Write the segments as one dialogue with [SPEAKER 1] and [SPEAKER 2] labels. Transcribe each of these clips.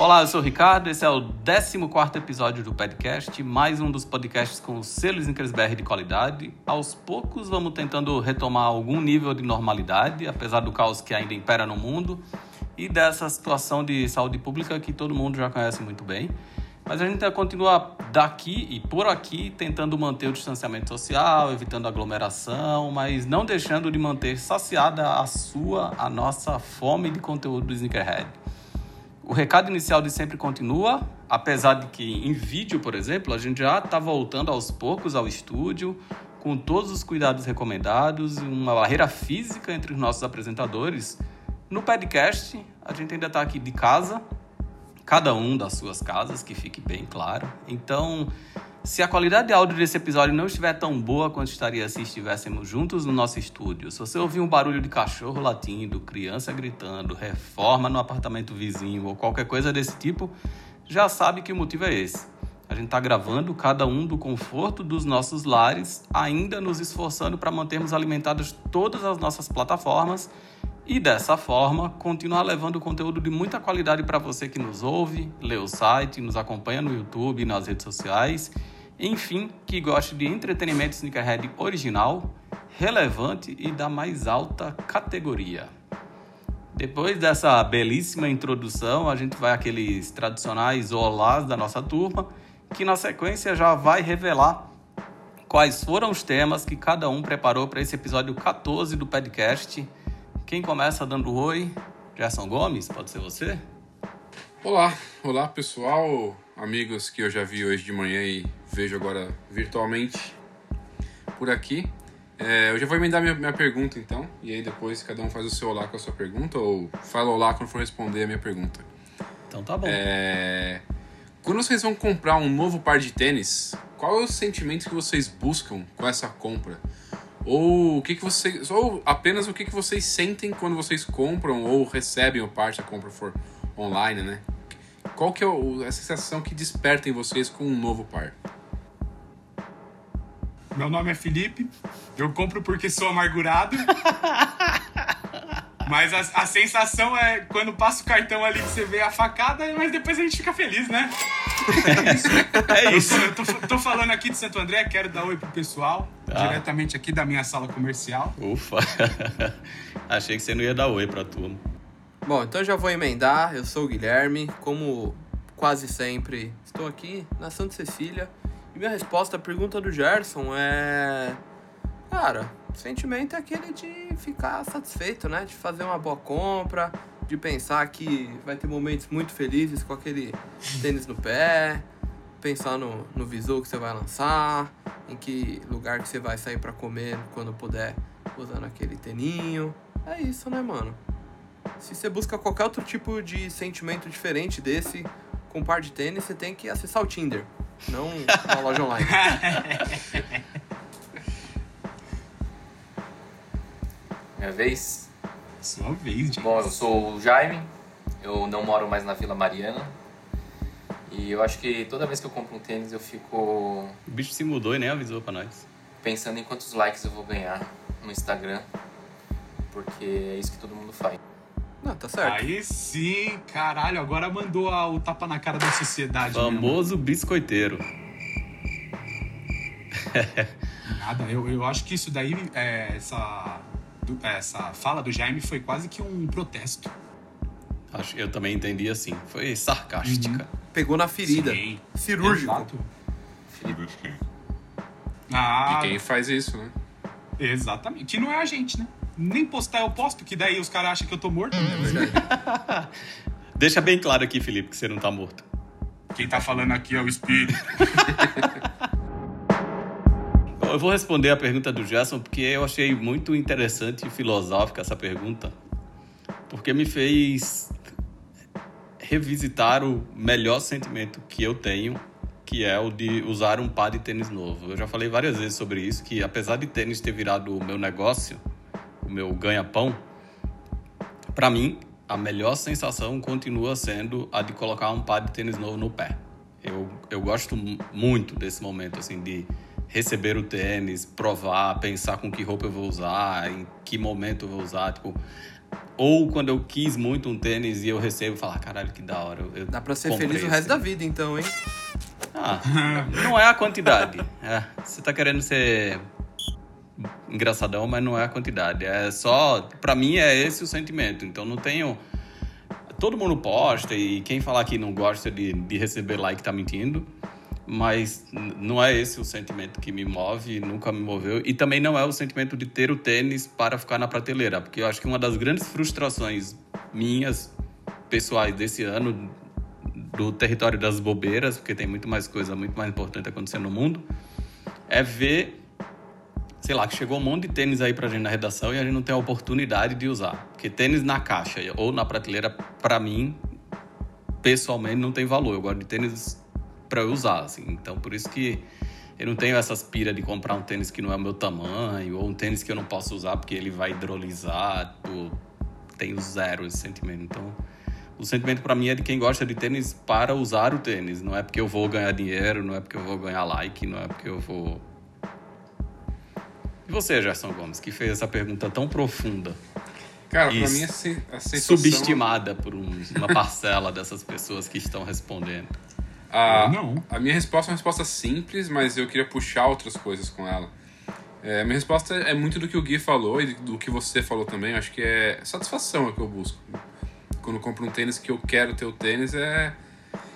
[SPEAKER 1] Olá, eu sou o Ricardo, esse é o 14 episódio do podcast, mais um dos podcasts com o selo Snickers BR de qualidade. Aos poucos vamos tentando retomar algum nível de normalidade, apesar do caos que ainda impera no mundo e dessa situação de saúde pública que todo mundo já conhece muito bem. Mas a gente continua daqui e por aqui tentando manter o distanciamento social, evitando aglomeração, mas não deixando de manter saciada a sua, a nossa fome de conteúdo do Sneakerhead. O recado inicial de sempre continua, apesar de que em vídeo, por exemplo, a gente já está voltando aos poucos ao estúdio, com todos os cuidados recomendados uma barreira física entre os nossos apresentadores. No podcast, a gente ainda está aqui de casa, cada um das suas casas, que fique bem claro. Então, se a qualidade de áudio desse episódio não estiver tão boa quanto estaria se estivéssemos juntos no nosso estúdio, se você ouvir um barulho de cachorro latindo, criança gritando, reforma no apartamento vizinho ou qualquer coisa desse tipo, já sabe que o motivo é esse. A gente está gravando cada um do conforto dos nossos lares, ainda nos esforçando para mantermos alimentadas todas as nossas plataformas e dessa forma continuar levando conteúdo de muita qualidade para você que nos ouve, lê o site, nos acompanha no YouTube nas redes sociais enfim, que goste de entretenimento sneakerhead original, relevante e da mais alta categoria. Depois dessa belíssima introdução, a gente vai àqueles tradicionais olás da nossa turma, que na sequência já vai revelar quais foram os temas que cada um preparou para esse episódio 14 do podcast. Quem começa dando oi? Gerson Gomes, pode ser você?
[SPEAKER 2] Olá, olá pessoal, amigos que eu já vi hoje de manhã e vejo agora virtualmente por aqui. É, eu já vou emendar minha, minha pergunta então, e aí depois cada um faz o seu olá com a sua pergunta, ou fala olá quando for responder a minha pergunta.
[SPEAKER 1] Então tá bom.
[SPEAKER 2] É, quando vocês vão comprar um novo par de tênis, qual é o sentimento que vocês buscam com essa compra? Ou o que, que vocês. Ou apenas o que, que vocês sentem quando vocês compram ou recebem o par se a compra for online, né? Qual que é a sensação que desperta em vocês com um novo par?
[SPEAKER 3] Meu nome é Felipe, eu compro porque sou amargurado. Mas a, a, sensação é quando passa o cartão ali que você vê a facada, mas depois a gente fica feliz, né?
[SPEAKER 1] É isso. É isso.
[SPEAKER 3] Eu, tô, tô, falando aqui de Santo André, quero dar oi pro pessoal, ah. diretamente aqui da minha sala comercial.
[SPEAKER 1] Ufa! Achei que você não ia dar oi pra turma.
[SPEAKER 4] Bom, então já vou emendar. Eu sou o Guilherme, como quase sempre, estou aqui na Santa Cecília. E minha resposta à pergunta do Gerson é. Cara, o sentimento é aquele de ficar satisfeito, né? De fazer uma boa compra, de pensar que vai ter momentos muito felizes com aquele tênis no pé, pensar no, no visor que você vai lançar, em que lugar que você vai sair para comer quando puder usando aquele teninho. É isso, né, mano? Se você busca qualquer outro tipo de sentimento diferente desse com um par de tênis, você tem que acessar o Tinder, não a loja online.
[SPEAKER 5] Minha vez?
[SPEAKER 3] Sua vez, gente.
[SPEAKER 5] Bom, eu sou o Jaime, eu não moro mais na Vila Mariana. E eu acho que toda vez que eu compro um tênis eu fico. O
[SPEAKER 1] bicho se mudou e nem avisou pra nós.
[SPEAKER 5] Pensando em quantos likes eu vou ganhar no Instagram. Porque é isso que todo mundo faz.
[SPEAKER 4] Não, tá certo.
[SPEAKER 3] Aí sim, caralho, agora mandou a, o tapa na cara da sociedade.
[SPEAKER 1] Famoso mesmo. biscoiteiro.
[SPEAKER 3] Nada, eu, eu acho que isso daí, é, essa, essa fala do Jaime foi quase que um protesto.
[SPEAKER 1] Acho, eu também entendi assim. Foi sarcástica.
[SPEAKER 4] Pegou na ferida.
[SPEAKER 3] Sim.
[SPEAKER 4] Cirúrgico.
[SPEAKER 3] Exato. Ah,
[SPEAKER 2] E quem faz isso, né?
[SPEAKER 3] exatamente. E não é a gente, né? Nem postar eu posto, que daí os caras acham que eu tô morto.
[SPEAKER 4] É
[SPEAKER 3] né?
[SPEAKER 1] Deixa bem claro aqui, Felipe, que você não tá morto.
[SPEAKER 3] Quem tá falando aqui é o espírito.
[SPEAKER 1] Eu vou responder a pergunta do Gerson porque eu achei muito interessante e filosófica essa pergunta, porque me fez revisitar o melhor sentimento que eu tenho, que é o de usar um par de tênis novo. Eu já falei várias vezes sobre isso, que apesar de tênis ter virado o meu negócio, o meu ganha-pão, para mim a melhor sensação continua sendo a de colocar um par de tênis novo no pé. Eu, eu gosto mu- muito desse momento, assim, de receber o tênis, provar, pensar com que roupa eu vou usar, em que momento eu vou usar, tipo... Ou quando eu quis muito um tênis e eu recebo, falar, caralho, que da hora. eu-
[SPEAKER 4] Dá pra ser feliz o resto da vida, então, hein?
[SPEAKER 1] ah, não é a quantidade. É, você tá querendo ser engraçadão, mas não é a quantidade. É só, Pra mim é esse o sentimento. Então não tenho todo mundo posta e quem falar que não gosta de, de receber like tá mentindo. Mas não é esse o sentimento que me move, nunca me moveu. E também não é o sentimento de ter o tênis para ficar na prateleira. Porque eu acho que uma das grandes frustrações minhas, pessoais desse ano, do território das bobeiras, porque tem muito mais coisa, muito mais importante acontecendo no mundo, é ver, sei lá, que chegou um monte de tênis aí pra gente na redação e a gente não tem a oportunidade de usar. Porque tênis na caixa ou na prateleira, pra mim, pessoalmente, não tem valor. Eu gosto de tênis pra eu usar, assim. Então, por isso que eu não tenho essas pira de comprar um tênis que não é o meu tamanho, ou um tênis que eu não posso usar porque ele vai hidrolisar. Tipo, tenho zero esse sentimento. Então, o sentimento pra mim é de quem gosta de tênis para usar o tênis. Não é porque eu vou ganhar dinheiro, não é porque eu vou ganhar like, não é porque eu vou. E você, Gerson Gomes, que fez essa pergunta tão profunda,
[SPEAKER 2] Cara, pra mim a sensação...
[SPEAKER 1] subestimada por um- uma parcela dessas pessoas que estão respondendo?
[SPEAKER 2] A,
[SPEAKER 3] Não.
[SPEAKER 2] a minha resposta é uma resposta simples, mas eu queria puxar outras coisas com ela. É, minha resposta é muito do que o Gui falou e do que você falou também. Eu acho que é satisfação é o que eu busco. Quando eu compro um tênis que eu quero ter o tênis, é,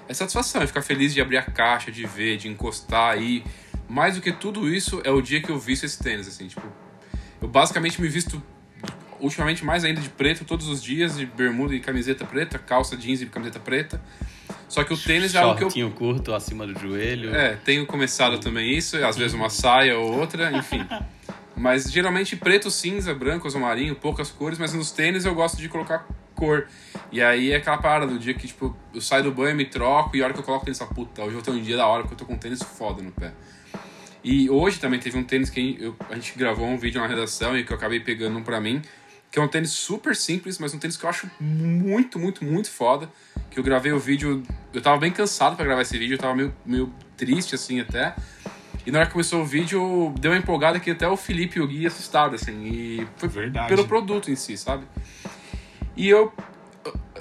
[SPEAKER 2] é satisfação. É ficar feliz de abrir a caixa, de ver, de encostar. E mais do que tudo isso, é o dia que eu visto esse tênis. Assim, tipo, eu basicamente me visto ultimamente mais ainda de preto todos os dias, de bermuda e camiseta preta, calça jeans e camiseta preta. Só que o tênis é algo que eu
[SPEAKER 1] curto acima do joelho.
[SPEAKER 2] é, tenho começado também isso, às vezes uma saia ou outra, enfim. Mas geralmente preto, cinza, branco, azul marinho, poucas cores, mas nos tênis eu gosto de colocar cor. E aí é aquela parada do dia que, tipo, eu saio do banho, me troco e a hora que eu coloco o tênis, eu falo, puta, hoje eu ter um dia da hora porque eu tô com um tênis foda no pé. E hoje também teve um tênis que eu- a gente gravou um vídeo na redação e que eu acabei pegando um pra mim, que é um tênis super simples, mas um tênis que eu acho muito, muito, muito foda. Que eu gravei o vídeo, eu tava bem cansado pra gravar esse vídeo, eu tava meio, meio triste assim até. E na hora que começou o vídeo, deu uma empolgada que até o Felipe e o Gui assustaram, assim. E foi
[SPEAKER 3] Verdade.
[SPEAKER 2] pelo produto em si, sabe? E eu,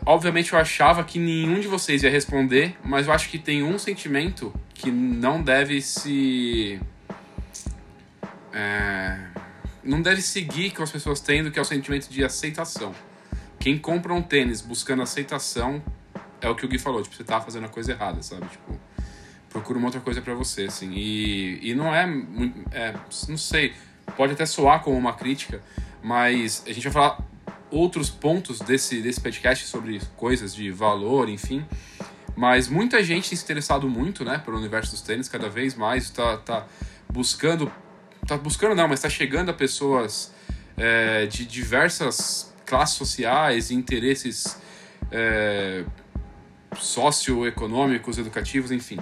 [SPEAKER 2] obviamente, eu achava que nenhum de vocês ia responder, mas eu acho que tem um sentimento que não deve se. é, não deve seguir que as pessoas têm, que é o sentimento de aceitação. Quem compra um tênis buscando aceitação é o que o Gui falou, tipo, você tá fazendo a coisa errada, sabe? Tipo, procura uma outra coisa pra você, assim. E, e não é, é, não sei, pode até soar como uma crítica, mas a gente vai falar outros pontos desse, desse podcast sobre coisas de valor, enfim. Mas muita gente tem se interessado muito, né, pelo universo dos tênis, cada vez mais, tá, tá buscando, tá buscando não, mas tá chegando a pessoas é, de diversas classes sociais e interesses é, socioeconômicos, educativos, enfim.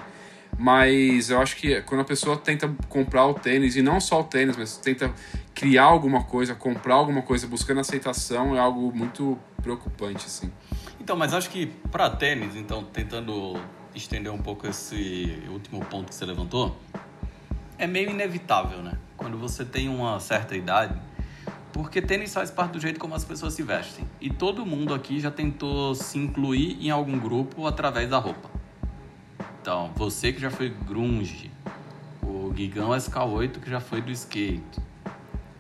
[SPEAKER 2] Mas eu acho que quando a pessoa tenta comprar o tênis, e não só o tênis, mas tenta criar alguma coisa, comprar alguma coisa buscando aceitação, é algo muito preocupante, assim.
[SPEAKER 1] Então, mas acho que para tênis, então, tentando estender um pouco esse último ponto que você levantou, é meio inevitável, né? Quando você tem uma certa idade, porque tênis faz parte do jeito como as pessoas se vestem. E todo mundo aqui já tentou se incluir em algum grupo através da roupa. Então, você que já foi grunge, o Gigão SK8 que já foi do skate,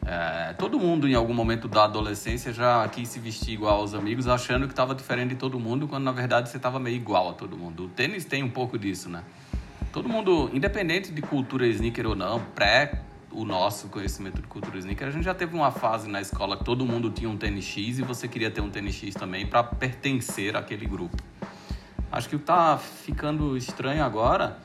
[SPEAKER 1] É, todo mundo, em algum momento da adolescência, já quis se vestir igual aos amigos, achando que estava diferente de todo mundo, quando na verdade você estava meio igual a todo mundo. O tênis tem um pouco disso, né? Todo mundo, independente de cultura sneaker ou não, pré o nosso conhecimento de cultura sneaker, a gente já teve uma fase na escola que todo mundo tinha um tênis X e você queria ter um tênis X também para pertencer àquele grupo. Acho que o que tá ficando estranho agora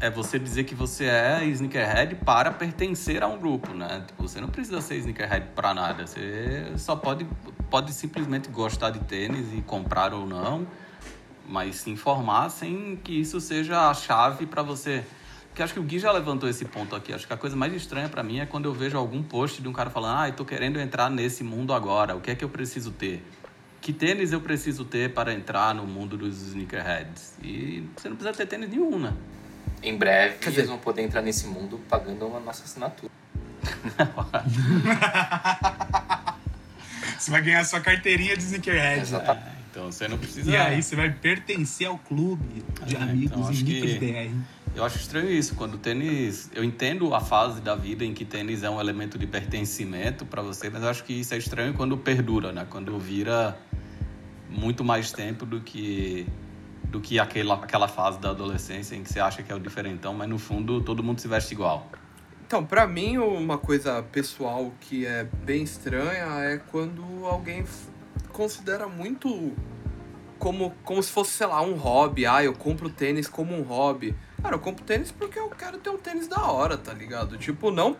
[SPEAKER 1] é você dizer que você é sneakerhead para pertencer a um grupo, né? Tipo, você não precisa ser sneakerhead para nada. Você só pode, pode simplesmente gostar de tênis e comprar ou não, mas se informar sem que isso seja a chave para você. Porque acho que o Gui já levantou esse ponto aqui. Acho que a coisa mais estranha para mim é quando eu vejo algum post de um cara falando: "Ah, eu tô querendo entrar nesse mundo agora. O que é que eu preciso ter?" que tênis eu preciso ter para entrar no mundo dos sneakerheads? E você não precisa ter tênis nenhum, né?
[SPEAKER 5] Em breve,
[SPEAKER 4] Quer dizer-
[SPEAKER 5] eles vão poder entrar nesse mundo pagando a nossa assinatura.
[SPEAKER 3] Você vai ganhar sua carteirinha de sneakerhead.
[SPEAKER 5] Exatamente.
[SPEAKER 1] Então você não precisa.
[SPEAKER 3] E aí você vai pertencer ao clube de
[SPEAKER 1] É,
[SPEAKER 3] amigos
[SPEAKER 1] então
[SPEAKER 3] sneakers
[SPEAKER 1] que-
[SPEAKER 3] BR.
[SPEAKER 1] Eu acho estranho isso, quando o tênis. Eu entendo a fase da vida em que tênis é um elemento de pertencimento para você, mas eu acho que isso é estranho quando perdura, né? Quando vira muito mais tempo do que do que aquela, aquela fase da adolescência em que você acha que é o diferentão, mas no fundo todo mundo se veste igual.
[SPEAKER 4] Então, pra mim, uma coisa pessoal que é bem estranha é quando alguém considera muito como, como se fosse, sei lá, um hobby. Ah, eu compro tênis como um hobby. Cara, eu compro tênis porque eu quero ter um tênis da hora, tá ligado? Tipo, não.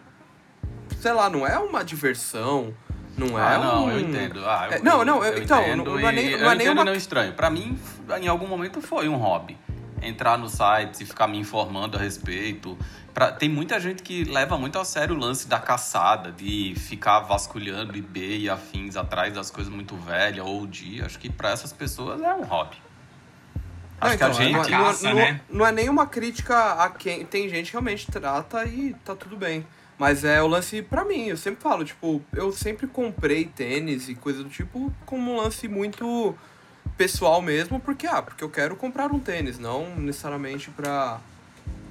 [SPEAKER 4] Sei lá, não é uma diversão. Não é
[SPEAKER 1] ah, não,
[SPEAKER 4] um...
[SPEAKER 1] eu entendo. Ah, eu,
[SPEAKER 4] É, não, não, eu- então,
[SPEAKER 1] entendo
[SPEAKER 4] não- não é nem- não é
[SPEAKER 1] eu
[SPEAKER 4] nem uma-
[SPEAKER 1] não estranho. Pra mim, em algum momento foi um hobby. Entrar no site e ficar me informando a respeito. Pra, tem muita gente que leva muito a sério o lance da caçada, de ficar vasculhando eBay e afins atrás das coisas muito velhas ou dia. Acho que pra essas pessoas é um hobby.
[SPEAKER 4] Não,
[SPEAKER 1] Acho que a
[SPEAKER 4] então,
[SPEAKER 1] gente.
[SPEAKER 4] não, não-
[SPEAKER 3] Caça,
[SPEAKER 4] não-
[SPEAKER 3] né?
[SPEAKER 4] não é nenhuma crítica a quem. Tem gente que realmente trata e tá tudo bem. Mas é o lance pra mim, eu sempre falo, tipo, eu sempre comprei tênis e coisa do tipo como um lance muito pessoal mesmo, porque, ah, porque eu quero comprar um tênis, não necessariamente pra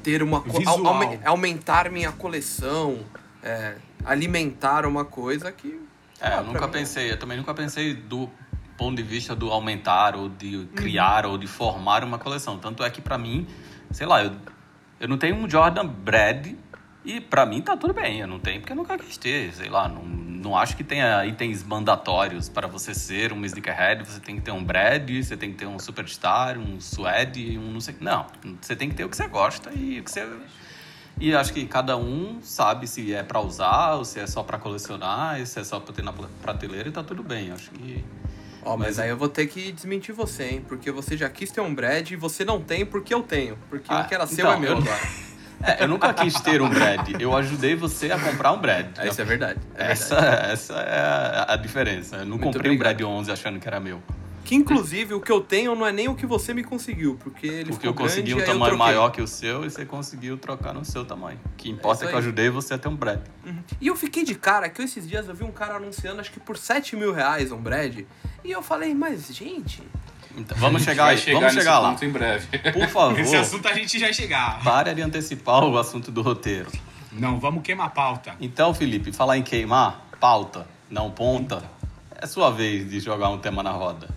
[SPEAKER 4] ter uma. aume- aumentar minha coleção, é, alimentar uma coisa que.
[SPEAKER 1] É,
[SPEAKER 4] ah,
[SPEAKER 1] eu nunca
[SPEAKER 4] pra mim-
[SPEAKER 1] pensei, eu também nunca pensei do ponto de vista do aumentar ou de criar ou de formar uma coleção. Tanto é que pra mim, sei lá, eu, eu não tenho um Jordan Brad e pra mim tá tudo bem. Eu não tenho porque eu nunca quis ter, sei lá, não, não acho que tenha itens mandatórios para você ser um sneakerhead, você tem que ter um Brad, você tem que ter um Superstar, um Suede, um não sei, não, você tem que ter o que você gosta e o que você e acho que cada um sabe se é pra usar, ou se é só pra colecionar, se é só pra ter na prateleira e tá tudo bem. Acho que.
[SPEAKER 4] Ó, mas,
[SPEAKER 1] Mas-
[SPEAKER 4] aí eu vou ter que desmentir você, hein? Porque você já quis ter um Brad e você não tem porque eu tenho. Porque
[SPEAKER 1] Ah,
[SPEAKER 4] o que era seu
[SPEAKER 1] então,
[SPEAKER 4] é meu
[SPEAKER 1] eu-
[SPEAKER 4] agora.
[SPEAKER 1] É, eu nunca quis ter um Brad. Eu ajudei você a comprar um Brad.
[SPEAKER 4] É, Isso é verdade. É
[SPEAKER 1] essa,
[SPEAKER 4] verdade.
[SPEAKER 1] essa é a- a diferença. Eu não
[SPEAKER 4] Muito
[SPEAKER 1] comprei um
[SPEAKER 4] obrigado.
[SPEAKER 1] Brad 11 achando que era meu.
[SPEAKER 4] Que inclusive o que eu tenho não é nem o que você me conseguiu, porque ele
[SPEAKER 1] Porque
[SPEAKER 4] ficou
[SPEAKER 1] eu consegui
[SPEAKER 4] grande,
[SPEAKER 1] um tamanho maior que o seu e você conseguiu trocar no seu tamanho. O que importa é,
[SPEAKER 4] isso
[SPEAKER 1] que eu ajudei você a ter um Brad.
[SPEAKER 4] Uhum. E eu fiquei de cara que esses dias eu vi um cara anunciando acho que por 7 mil reais um Brad. E eu falei, mas gente.
[SPEAKER 1] Então, vamos chegar aí.
[SPEAKER 2] chegar
[SPEAKER 1] vamos chegar lá.
[SPEAKER 2] em breve.
[SPEAKER 1] Por favor,
[SPEAKER 3] Esse assunto a gente já chegar.
[SPEAKER 1] pare de antecipar o assunto do roteiro.
[SPEAKER 3] Não, vamos queimar a pauta.
[SPEAKER 1] Então, Felipe, falar em queimar, pauta, não ponta, é sua vez de jogar um tema na roda.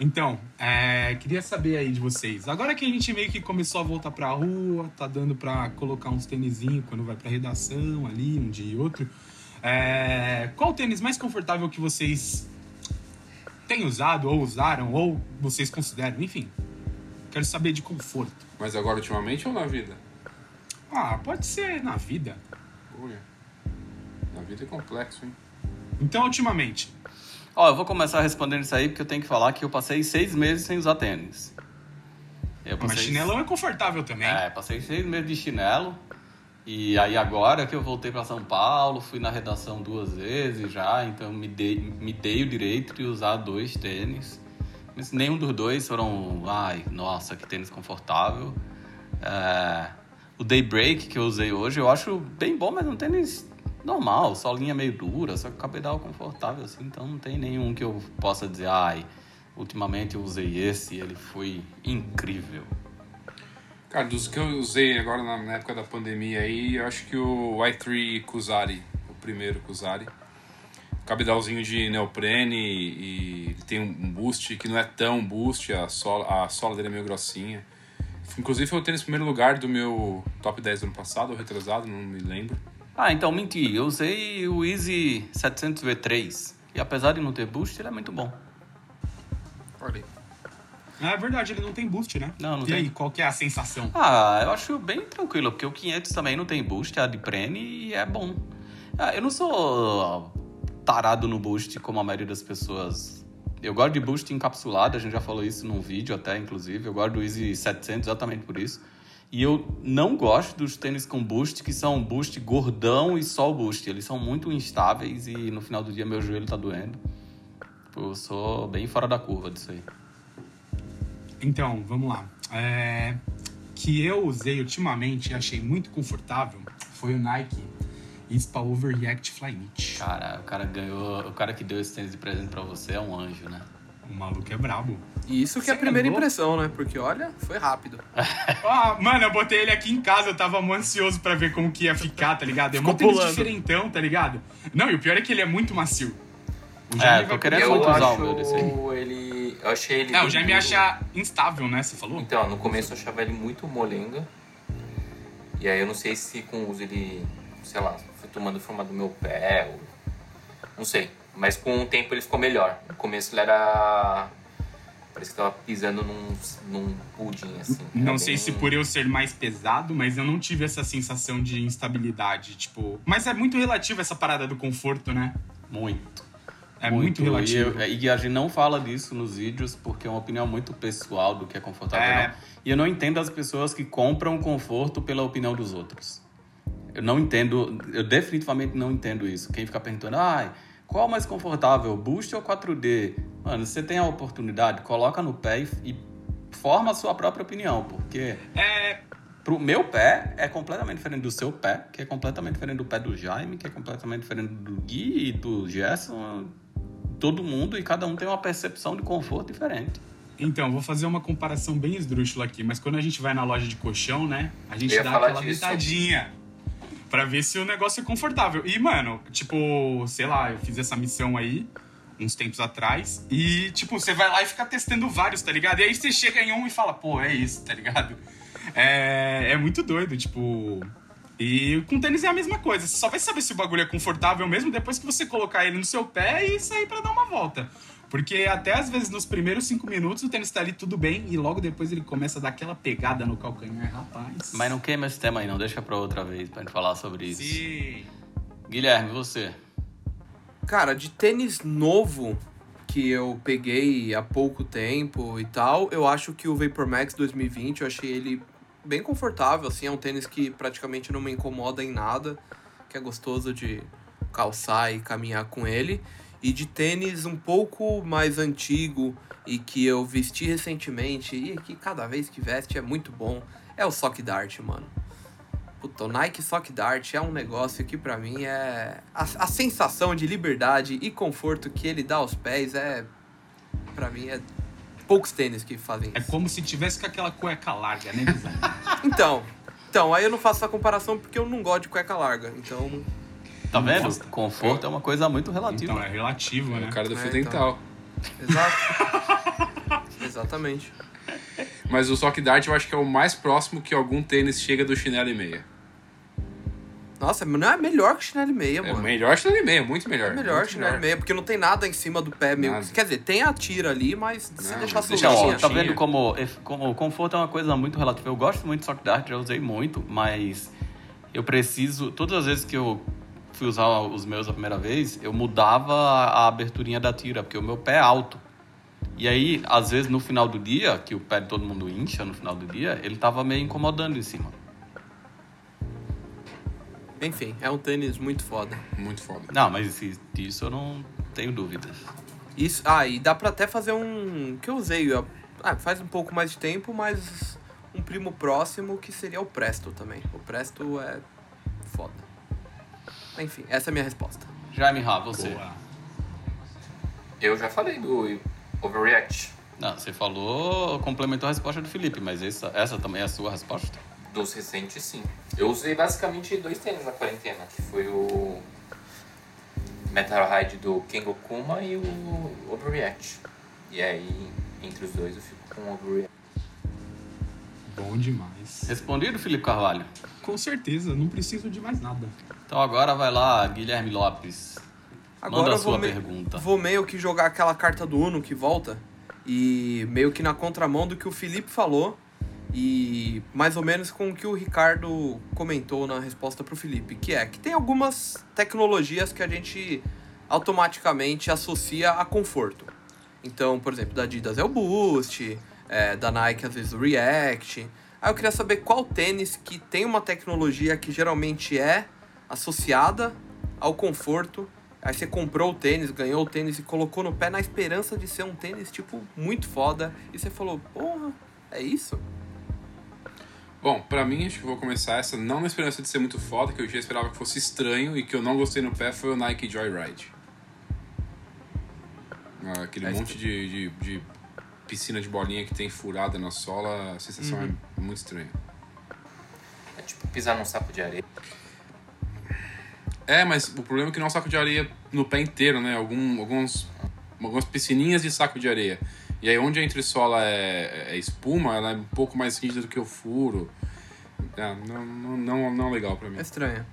[SPEAKER 3] Então, é, queria saber aí de vocês. Agora que a gente meio que começou a voltar pra rua, tá dando pra colocar uns tênisinhos quando vai pra redação ali, um dia e outro. é, qual o tênis mais confortável que vocês têm usado, ou usaram, ou vocês consideram? Enfim, quero saber de conforto.
[SPEAKER 2] Mas agora ultimamente ou na vida?
[SPEAKER 3] Ah, pode ser na vida.
[SPEAKER 2] Olha. Na vida é complexo, hein?
[SPEAKER 3] Então, ultimamente.
[SPEAKER 1] Ó, eu vou começar respondendo isso aí porque eu tenho que falar que eu passei seis meses sem usar tênis. Eu
[SPEAKER 3] Mas
[SPEAKER 1] passei-
[SPEAKER 3] chinelão é confortável também.
[SPEAKER 1] É, passei seis meses de chinelo. E aí agora que eu voltei para São Paulo, fui na redação duas vezes já, então me dei, me dei o direito de usar dois tênis. Mas nenhum dos dois foram, ai, nossa, que tênis confortável. É, o Daybreak que eu usei hoje eu acho bem bom, mas é um tênis normal, solinha meio dura, só que o cabedal confortável assim, então não tem nenhum que eu possa dizer, ai, ultimamente eu usei esse, ele foi incrível.
[SPEAKER 2] Cara, dos que eu usei agora na, época da pandemia aí, eu acho que o Y3 Kusari, o primeiro com o Zari. Cabedalzinho de neoprene e ele tem um boost que não é tão boost, a sola, a sola dele é meio grossinha. Inclusive foi o tênis primeiro lugar do meu top 10 do ano passado, ou retrasado, não me lembro.
[SPEAKER 1] Ah, então menti. Eu usei o Easy 700 V3. E apesar de não ter boost, ele é muito bom.
[SPEAKER 4] Olha aí.
[SPEAKER 3] É verdade, ele não tem boost, né?
[SPEAKER 1] Não, não
[SPEAKER 3] e
[SPEAKER 1] tem.
[SPEAKER 3] aí, qual que é a sensação?
[SPEAKER 1] Ah, eu acho bem tranquilo, porque o 500 também não tem boost, é a de prene e é bom. Ah, eu não sou tarado no boost como a maioria das pessoas. Eu gosto de boost encapsulado, a gente já falou isso num vídeo até, inclusive. Eu gosto do Easy 700 exatamente por isso. E eu não gosto dos tênis com boost, que são boost gordão e só o boost. Eles são muito instáveis e no final do dia meu joelho tá doendo. Eu sou bem fora da curva disso aí.
[SPEAKER 3] Então, vamos lá. É, que eu usei ultimamente e achei muito confortável foi o Nike Ispa Overreact Flyknit.
[SPEAKER 1] Cara, o cara ganhou. O cara que deu esse tênis de presente pra você é um anjo, né?
[SPEAKER 3] O maluco é brabo.
[SPEAKER 4] E isso que é a
[SPEAKER 3] Você
[SPEAKER 4] primeira
[SPEAKER 3] andou?
[SPEAKER 4] impressão, né? Porque olha, foi rápido.
[SPEAKER 3] Ah, mano, eu botei ele aqui em casa, eu tava ansioso pra ver como que ia ficar, tá ligado? É um tênis diferentão, tá ligado? Não, e o pior é que ele é muito macio. O
[SPEAKER 1] É, tô querendo muito usar o meu desse aí.
[SPEAKER 5] ele. Eu achei ele.
[SPEAKER 3] É, o
[SPEAKER 5] bem
[SPEAKER 3] Jaime
[SPEAKER 5] duro.
[SPEAKER 3] acha instável, né? Você falou?
[SPEAKER 5] Então, no começo eu achava ele muito molenga. E aí eu não sei se com o uso ele, sei lá, foi tomando forma do meu pé ou. Não sei. Mas com o tempo ele ficou melhor. No começo ele era. Parece que tava pisando num, num pudim, assim.
[SPEAKER 3] Não sei
[SPEAKER 5] bem-
[SPEAKER 3] se por eu ser mais pesado, mas eu não tive essa sensação de instabilidade, tipo... Mas é muito relativo essa parada do conforto, né?
[SPEAKER 1] Muito.
[SPEAKER 3] É muito, relativo.
[SPEAKER 1] E, eu- e a gente não fala disso nos vídeos porque é uma opinião muito pessoal do que é confortável
[SPEAKER 3] É.
[SPEAKER 1] não. E eu não entendo as pessoas que compram conforto pela opinião dos outros. Eu não entendo, eu definitivamente não entendo isso. Quem fica perguntando, ah, qual é o mais confortável, Boost ou 4D? Mano, você tem a oportunidade, coloca no pé e, e forma a sua própria opinião, porque
[SPEAKER 3] É,
[SPEAKER 1] pro meu pé é completamente diferente do seu pé, que é completamente diferente do pé do Jaime, que é completamente diferente do Gui e do Gerson. Todo mundo e cada um tem uma percepção de conforto diferente.
[SPEAKER 3] Então, vou fazer uma comparação bem esdrúxula aqui, mas quando a gente vai na loja de colchão, né? A gente dá aquela
[SPEAKER 5] disso.
[SPEAKER 3] deitadinha pra ver se o negócio é confortável. E, mano, tipo, sei lá, eu fiz essa missão aí uns tempos atrás e, tipo, você vai lá e fica testando vários, tá ligado? E aí você chega em um e fala, pô, é isso, tá ligado? É, é muito doido, tipo. E com tênis é a mesma coisa. Você só vai saber se o bagulho é confortável mesmo depois que você colocar ele no seu pé e sair pra dar uma volta. Porque até às vezes nos primeiros cinco minutos o tênis tá ali tudo bem e logo depois ele começa a dar aquela pegada no calcanhar, rapaz.
[SPEAKER 1] Mas não queima esse tema aí, não. Deixa pra outra vez pra gente falar sobre isso.
[SPEAKER 3] Sim.
[SPEAKER 1] Guilherme, você?
[SPEAKER 4] Cara, de tênis novo que eu peguei há pouco tempo e tal, eu acho que o Vapor Max 2020, eu achei ele bem confortável, assim, é um tênis que praticamente não me incomoda em nada, que é gostoso de calçar e caminhar com ele. E de tênis um pouco mais antigo e que eu vesti recentemente e que cada vez que veste é muito bom, é o Sock Dart, mano. Puta, o Nike Sock Dart é um negócio que pra mim é. A, a sensação de liberdade e conforto que ele dá aos pés é. Pra mim é. Poucos tênis que fazem
[SPEAKER 3] É
[SPEAKER 4] isso.
[SPEAKER 3] como se tivesse com aquela cueca larga, né, Guizão?
[SPEAKER 4] Então. Então, aí eu não faço essa comparação porque eu não gosto de cueca larga. Então.
[SPEAKER 1] Tá vendo?
[SPEAKER 3] gosta.
[SPEAKER 1] Conforto é uma coisa muito relativa.
[SPEAKER 3] então é relativo,
[SPEAKER 2] É
[SPEAKER 3] né?
[SPEAKER 2] o cara do
[SPEAKER 4] É,
[SPEAKER 2] fio
[SPEAKER 4] então.
[SPEAKER 2] dental.
[SPEAKER 4] Exato. Exatamente.
[SPEAKER 2] Mas o Sock Dart eu acho que é o mais próximo que algum tênis chega do chinelo e meia.
[SPEAKER 4] Nossa, não é melhor que chinelo e meia,
[SPEAKER 2] É o
[SPEAKER 4] mano.
[SPEAKER 2] melhor chinelo e meia, muito melhor.
[SPEAKER 4] É melhor
[SPEAKER 2] muito
[SPEAKER 4] chinelo e meia, porque não tem nada em cima do pé meio.
[SPEAKER 2] Nada.
[SPEAKER 4] Quer dizer, tem a tira ali, mas se
[SPEAKER 2] Não,
[SPEAKER 4] deixar
[SPEAKER 2] mas deixa
[SPEAKER 1] ó,
[SPEAKER 4] soltinha.
[SPEAKER 1] tá vendo como, como o conforto é uma coisa muito relativa. Eu gosto muito de Sock Dart, já usei muito, mas eu preciso. Todas as vezes que eu fui usar os meus a primeira vez, eu mudava a aberturinha da tira, porque o meu pé é alto. E aí, às vezes, no final do dia, que o pé de todo mundo incha no final do dia, ele tava meio incomodando em cima.
[SPEAKER 4] Enfim, é um tênis muito foda.
[SPEAKER 2] Muito foda.
[SPEAKER 1] Não, mas isso- disso eu não tenho dúvidas.
[SPEAKER 4] Isso, ah, e dá pra até fazer um. que eu usei ah, faz um pouco mais de tempo, mas um primo próximo que seria o Presto também. O Presto é foda. Enfim, essa é a minha resposta.
[SPEAKER 1] Jaime Ra, você.
[SPEAKER 3] Boa.
[SPEAKER 5] Eu já falei do Overreact.
[SPEAKER 1] Não, você falou, complementou a resposta do Felipe, mas essa, essa também é a sua resposta?
[SPEAKER 5] Dos recentes, sim. Eu usei basicamente dois tênis na quarentena, que foi o Metal Ride do Kengo Kuma e o Overreact. E aí, entre os dois, eu fico com o Overreact.
[SPEAKER 3] Bom demais.
[SPEAKER 1] Respondido, Felipe Carvalho?
[SPEAKER 3] Com certeza, não preciso de mais nada.
[SPEAKER 1] Então agora vai lá, Guilherme Lopes.
[SPEAKER 4] Agora
[SPEAKER 1] Manda a
[SPEAKER 4] vou
[SPEAKER 1] sua
[SPEAKER 4] me-
[SPEAKER 1] pergunta.
[SPEAKER 4] Vou meio que jogar aquela carta do Uno que volta. E meio que na contramão do que o Felipe falou. E mais ou menos com o que o Ricardo comentou na resposta pro Felipe. Que é que tem algumas tecnologias que a gente automaticamente associa a conforto. Então, por exemplo, da Adidas é o Boost, é, da Nike às vezes o React. Aí eu queria saber qual tênis que tem uma tecnologia que geralmente é associada ao conforto. Aí você comprou o tênis, ganhou o tênis e colocou no pé na esperança de ser um tênis, tipo, muito foda. E você falou, porra, é isso?
[SPEAKER 2] Bom, pra mim, acho que vou começar essa não na esperança de ser muito foda, que eu já esperava que fosse estranho e que eu não gostei no pé, foi o Nike Joyride. Ah, Aquele
[SPEAKER 4] É
[SPEAKER 2] monte de, de, de piscina de bolinha que tem furada na sola, a sensação
[SPEAKER 4] Uhum.
[SPEAKER 2] é muito estranha.
[SPEAKER 5] É tipo pisar num saco de areia.
[SPEAKER 2] É, mas o problema é que não é um saco de areia no pé inteiro, né? Algum, alguns, algumas piscininhas de saco de areia. E aí onde a entressola é, é espuma, ela é um pouco mais rígida do que o furo. É, não, não, não, não legal pra mim.
[SPEAKER 4] É estranha.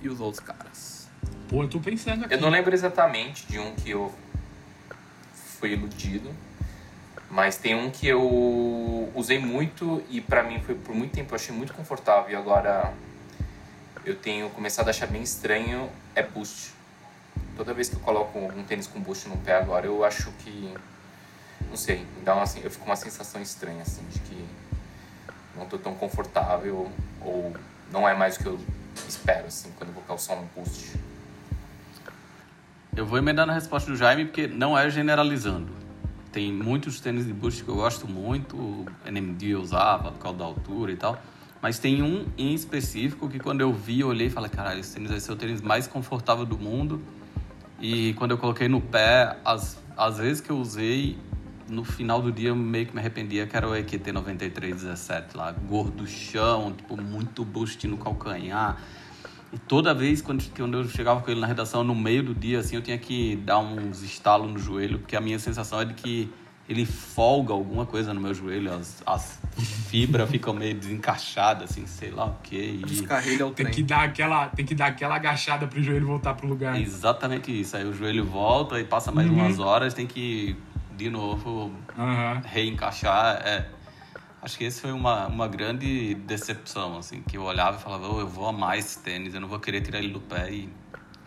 [SPEAKER 4] E os outros caras?
[SPEAKER 3] Pô, eu tô pensando aqui.
[SPEAKER 5] Eu não lembro exatamente de um que eu fui iludido, mas tem um que eu usei muito e pra mim foi por muito tempo eu achei muito confortável e agora eu tenho começado a achar bem estranho é boost. Toda vez que eu coloco um tênis com boost no pé agora, eu acho que não sei, dá assim, eu fico com uma sensação estranha assim de que não tô tão confortável ou não é mais o que eu espero assim quando eu vou calçar um boost.
[SPEAKER 1] Eu vou emendar na resposta do Jaime, porque não é generalizando. Tem muitos tênis de boost que eu gosto muito, o NMD eu usava por causa da altura e tal. Mas tem um em específico que quando eu vi, eu olhei e falei, caralho, esse tênis vai ser o tênis mais confortável do mundo. E quando eu coloquei no pé, as, as vezes que eu usei, no final do dia eu meio que me arrependia, que era o EQT 9317 lá, gorduchão, tipo, muito boost no calcanhar. E toda vez quando, quando eu chegava com ele na redação, no meio do dia, assim, eu tinha que dar uns estalos no joelho, porque a minha sensação é de que ele folga alguma coisa no meu joelho, as, as fibras ficam meio desencaixadas, assim, sei lá o quê. E...
[SPEAKER 4] Descarrilha o
[SPEAKER 3] Tem
[SPEAKER 4] trem.
[SPEAKER 3] que, dar aquela, tem que dar aquela agachada pro joelho voltar pro lugar.
[SPEAKER 1] É exatamente isso. Aí o joelho volta e passa mais
[SPEAKER 3] Uhum.
[SPEAKER 1] umas horas, tem que, de novo,
[SPEAKER 3] Aham.
[SPEAKER 1] reencaixar. É, acho que esse foi uma, uma grande decepção, assim, que eu olhava e falava, "Oh, eu vou amar esse tênis, eu não vou querer tirar ele do pé e...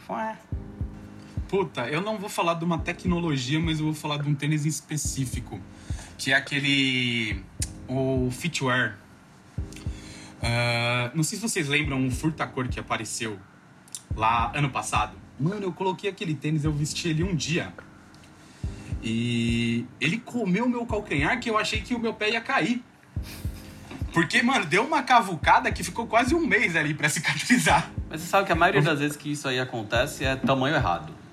[SPEAKER 1] Fué.
[SPEAKER 3] Puta, eu não vou falar de uma tecnologia, mas eu vou falar de um tênis em específico. Que é aquele. O Fitwear. Ah, não sei se vocês lembram o furta-cor que apareceu lá ano passado. Mano, eu coloquei aquele tênis, eu vesti ele um dia. E ele comeu meu calcanhar que eu achei que o meu pé ia cair. Porque, mano, deu uma cavucada que ficou quase um mês ali pra cicatrizar.
[SPEAKER 1] Mas você sabe que a maioria das vezes que isso aí acontece é tamanho errado.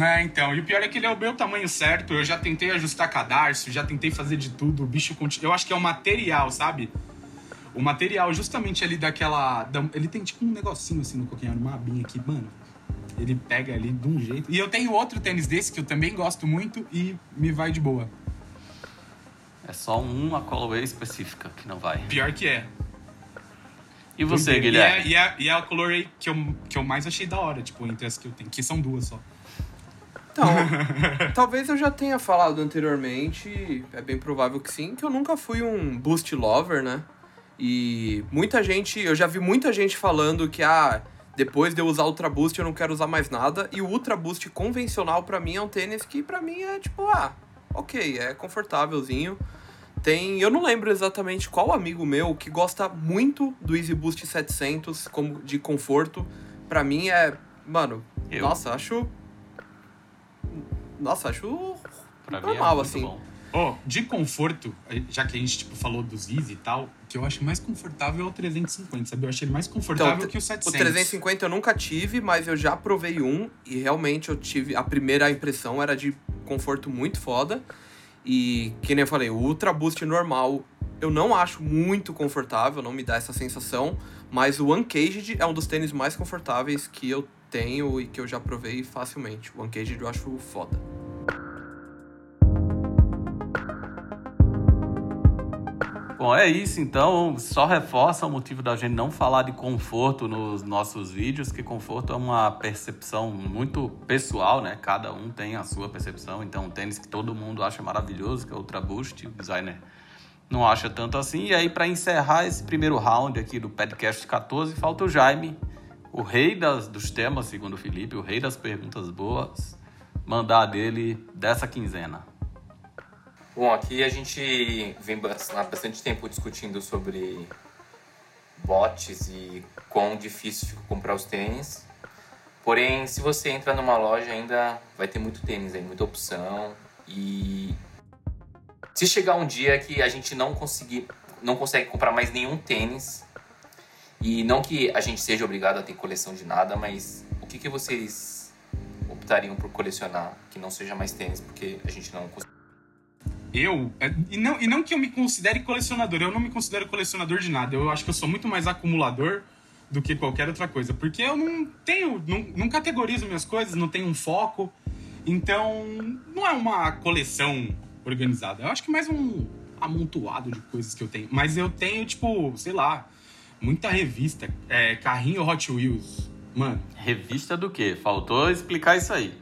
[SPEAKER 3] É, então, e o pior é que ele é o meu tamanho certo. Eu já tentei ajustar cadarço, já tentei fazer de tudo. O bicho continua. Eu acho que é o material, sabe? O material justamente ali daquela. da- Ele tem tipo um negocinho assim no coquinho, uma abinha aqui, mano. Ele pega ali de um jeito. E eu tenho outro tênis desse que eu também gosto muito e me vai de boa.
[SPEAKER 1] É só uma colorway específica que não vai.
[SPEAKER 3] Pior que é.
[SPEAKER 1] E você,
[SPEAKER 3] E
[SPEAKER 1] Guilherme?
[SPEAKER 3] é, e é, e é a colorway que eu, que eu mais achei da hora, tipo, entre as que eu tenho, que são duas só.
[SPEAKER 4] Então, talvez eu já tenha falado anteriormente, é bem provável que sim, que eu nunca fui um boost lover, né? E muita gente, eu já vi muita gente falando que, ah, depois de eu usar Ultra Boost eu não quero usar mais nada. E o Ultra Boost convencional pra mim é um tênis que pra mim é tipo, ah, ok, é confortávelzinho. Tem, eu não lembro exatamente qual amigo meu que gosta muito do Easy Boost 700 como de conforto. Pra mim é, mano,
[SPEAKER 1] Eu.
[SPEAKER 4] nossa, acho nossa, acho
[SPEAKER 1] Pra mim é
[SPEAKER 4] normal,
[SPEAKER 1] muito
[SPEAKER 4] assim.
[SPEAKER 1] bom.
[SPEAKER 3] Ó, de conforto, já que a gente tipo, falou dos Easy e tal, o que eu acho mais confortável é o 350, sabe? Eu achei ele mais confortável
[SPEAKER 4] Então,
[SPEAKER 3] que o
[SPEAKER 4] O
[SPEAKER 3] 700.
[SPEAKER 4] 350 eu nunca tive, mas eu já provei um e realmente eu tive. A primeira impressão era de conforto muito foda. E, que nem eu falei, o Ultra Boost normal eu não acho muito confortável, não me dá essa sensação. Mas o Uncaged é um dos tênis mais confortáveis que eu tenho e que eu já provei facilmente. O Uncaged eu acho foda.
[SPEAKER 1] Bom, é isso então. Só reforça o motivo da gente não falar de conforto nos nossos vídeos, que conforto é uma percepção muito pessoal, né? Cada um tem a sua percepção. Então, um tênis que todo mundo acha maravilhoso, que é o Ultra Boost, o designer não acha tanto assim. E aí, para encerrar esse primeiro round aqui do podcast 14, falta o Jaime, o rei das, dos temas, segundo Felipe, o rei das perguntas boas, mandar dele dessa quinzena.
[SPEAKER 5] Bom, aqui a gente vem há bastante tempo discutindo sobre bots e quão difícil fica comprar os tênis. Porém, se você entra numa loja, ainda vai ter muito tênis aí, muita opção. E se chegar um dia que a gente não conseguir, não consegue comprar mais nenhum tênis, e não que a gente seja obrigado a ter coleção de nada, mas o que, que vocês optariam por colecionar que não seja mais tênis, porque a gente não?
[SPEAKER 3] Eu, é, e não, e não que eu me considere colecionador, eu não me considero colecionador de nada. Eu acho que eu sou muito mais acumulador do que qualquer outra coisa. Porque eu não tenho, não, não categorizo minhas coisas, não tenho um foco. Então, não é uma coleção organizada. Eu acho que mais um amontoado de coisas que eu tenho. Mas eu tenho, tipo, sei lá, muita revista. É, carrinho Hot Wheels. Mano.
[SPEAKER 1] Revista do quê? Faltou explicar isso aí.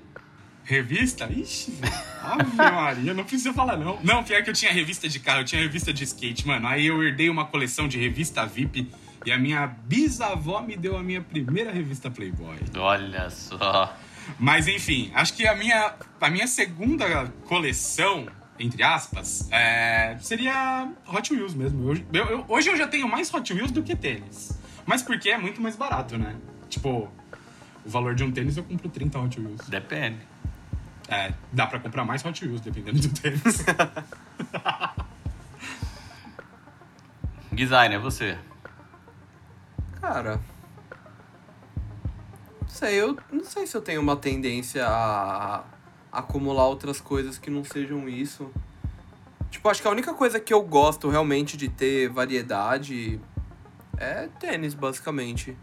[SPEAKER 3] Revista? Ixi, Ave Maria, não precisa falar não. Não, pior que eu tinha revista de carro, eu tinha revista de skate, mano. Aí eu herdei uma coleção de revista VIP e a minha bisavó me deu a minha primeira revista Playboy.
[SPEAKER 1] Olha só.
[SPEAKER 3] Mas enfim, acho que a minha, a minha segunda coleção, entre aspas, é, seria Hot Wheels mesmo. Eu, eu, eu, hoje eu já tenho mais Hot Wheels do que tênis. Mas porque é muito mais barato, né? Tipo, o valor de um tênis eu compro 30 Hot Wheels.
[SPEAKER 1] Depende.
[SPEAKER 3] É, dá pra comprar mais Hot Wheels, dependendo do tênis.
[SPEAKER 1] Designer, você.
[SPEAKER 4] Cara. Não sei, eu não sei se eu tenho uma tendência a acumular outras coisas que não sejam isso. Tipo, acho que a única coisa que eu gosto realmente de ter variedade é tênis, basicamente.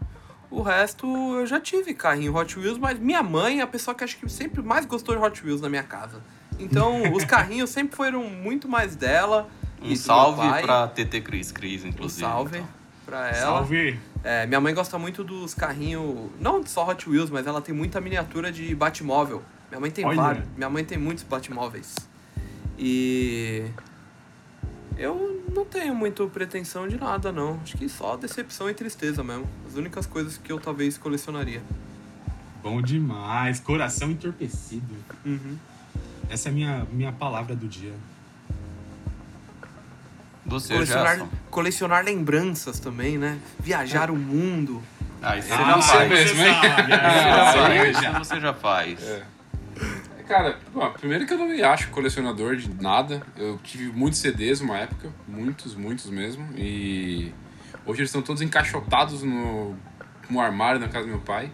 [SPEAKER 4] O resto eu já tive carrinho Hot Wheels, mas minha mãe é a pessoa que acho que sempre mais gostou de Hot Wheels na minha casa. Então, os carrinhos sempre foram muito mais dela.
[SPEAKER 1] Um salve pra TT Cris, Cris, inclusive.
[SPEAKER 4] Um salve
[SPEAKER 1] então.
[SPEAKER 4] pra ela.
[SPEAKER 3] Salve!
[SPEAKER 4] É, minha mãe gosta muito dos carrinhos, não só Hot Wheels, mas ela tem muita miniatura de Batmóvel. Minha mãe tem
[SPEAKER 3] Olha.
[SPEAKER 4] vários. Minha mãe tem muitos Batmóveis. E eu não tenho muito pretensão de nada, não. Acho que só decepção e tristeza mesmo. As únicas coisas que eu talvez colecionaria.
[SPEAKER 3] Bom demais. Coração entorpecido.
[SPEAKER 4] Uhum.
[SPEAKER 3] Essa é a minha, minha palavra do dia.
[SPEAKER 1] Você,
[SPEAKER 4] Colecionar, colecionar lembranças também, né? Viajar o mundo.
[SPEAKER 1] Ah, isso você
[SPEAKER 3] Ah,
[SPEAKER 1] já
[SPEAKER 2] você
[SPEAKER 1] faz.
[SPEAKER 2] mesmo, hein?
[SPEAKER 1] Isso você já faz.
[SPEAKER 3] já.
[SPEAKER 1] Isso você já faz.
[SPEAKER 2] É. Cara, bom, primeiro que eu não me acho colecionador de nada. Eu tive muitos CDs uma época, muitos, muitos mesmo. E hoje eles estão todos encaixotados no, no armário na casa do meu pai.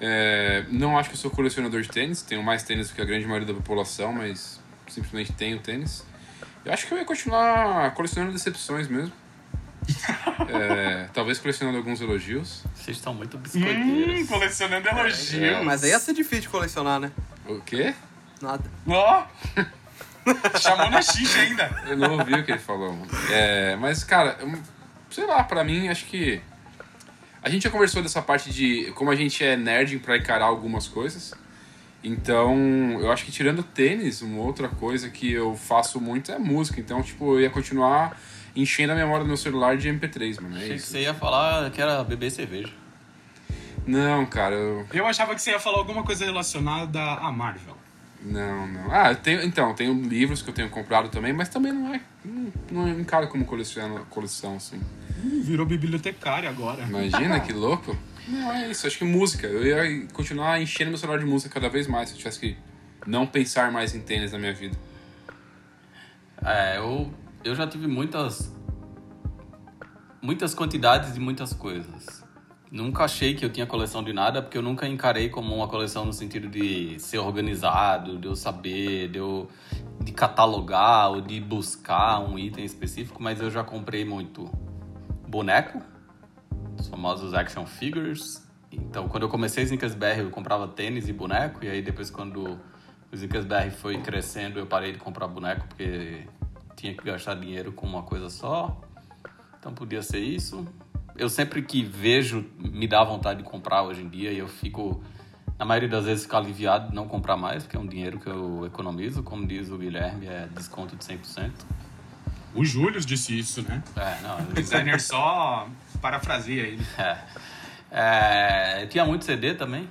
[SPEAKER 2] É, não acho que eu sou colecionador de tênis, tenho mais tênis do que a grande maioria da população, mas simplesmente tenho tênis. Eu acho que eu ia continuar colecionando decepções mesmo. É, talvez colecionando alguns elogios.
[SPEAKER 1] Vocês estão muito
[SPEAKER 3] Hum,
[SPEAKER 1] biscoiteiros.
[SPEAKER 3] colecionando elogios.
[SPEAKER 4] Mas aí ia ser difícil de colecionar, né?
[SPEAKER 2] O quê?
[SPEAKER 4] Nada.
[SPEAKER 3] Ó! Chamou na xixa ainda.
[SPEAKER 2] Eu não ouvi o que ele falou, mano. É, mas, cara, sei lá, pra mim, acho que. A gente já conversou dessa parte de como a gente é nerd pra encarar algumas coisas. Então, eu acho que tirando tênis, uma outra coisa que eu faço muito é música. Então, tipo, eu ia continuar enchendo a memória do meu celular de MP3, mano. É
[SPEAKER 1] Achei que
[SPEAKER 2] isso.
[SPEAKER 1] você ia falar que era beber cerveja.
[SPEAKER 2] Não, cara, eu.
[SPEAKER 3] Eu achava que você ia falar alguma coisa relacionada à Marvel.
[SPEAKER 2] Não, não. Ah, eu tenho, então, tenho livros que eu tenho comprado também, mas também não é. Não, não encaro como coleção, coleção assim.
[SPEAKER 3] Hum, virou bibliotecário agora.
[SPEAKER 2] Imagina que louco. Não, é isso. Acho que música. Eu ia continuar enchendo meu celular de música cada vez mais se eu tivesse que não pensar mais em tênis na minha vida.
[SPEAKER 1] É, eu, eu já tive muitas. Muitas quantidades de muitas coisas. Nunca achei que eu tinha coleção de nada, porque eu nunca encarei como uma coleção no sentido de ser organizado, de eu saber, de eu de catalogar ou de buscar um item específico, mas eu já comprei muito boneco, os famosos action figures. Então, quando eu comecei Snickers BR, eu comprava tênis e boneco, e aí depois quando o Snickers BR foi crescendo, eu parei de comprar boneco porque tinha que gastar dinheiro com uma coisa só. Então podia ser isso. Eu sempre que vejo, me dá vontade de comprar hoje em dia e eu fico, na maioria das vezes, fico aliviado de não comprar mais, porque é um dinheiro que eu economizo. Como diz o Guilherme, é desconto de 100%.
[SPEAKER 3] O Júlio disse isso, né?
[SPEAKER 1] É, não,
[SPEAKER 3] O designer só parafraseia ele.
[SPEAKER 1] É. É, tinha muito CD também.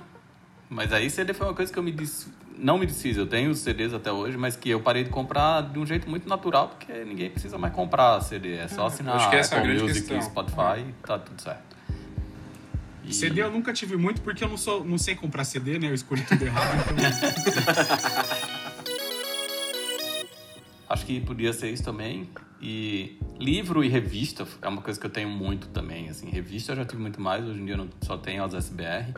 [SPEAKER 1] Mas aí CD foi uma coisa que eu me dis... não me desfiz. Eu tenho os CDs até hoje, mas que eu parei de comprar de um jeito muito natural, porque ninguém precisa mais comprar CD. É só assinar
[SPEAKER 2] acho que essa é a grande
[SPEAKER 1] Music,
[SPEAKER 2] questão.
[SPEAKER 1] Spotify e tá tudo certo. E-
[SPEAKER 3] CD eu nunca tive muito porque eu não, sou, não sei comprar CD, né? Eu escolhi tudo errado, então.
[SPEAKER 1] Acho que podia ser isso também. E livro e revista é uma coisa que eu tenho muito também. Assim, revista eu já tive muito mais, hoje em dia eu não- só tenho as SBR.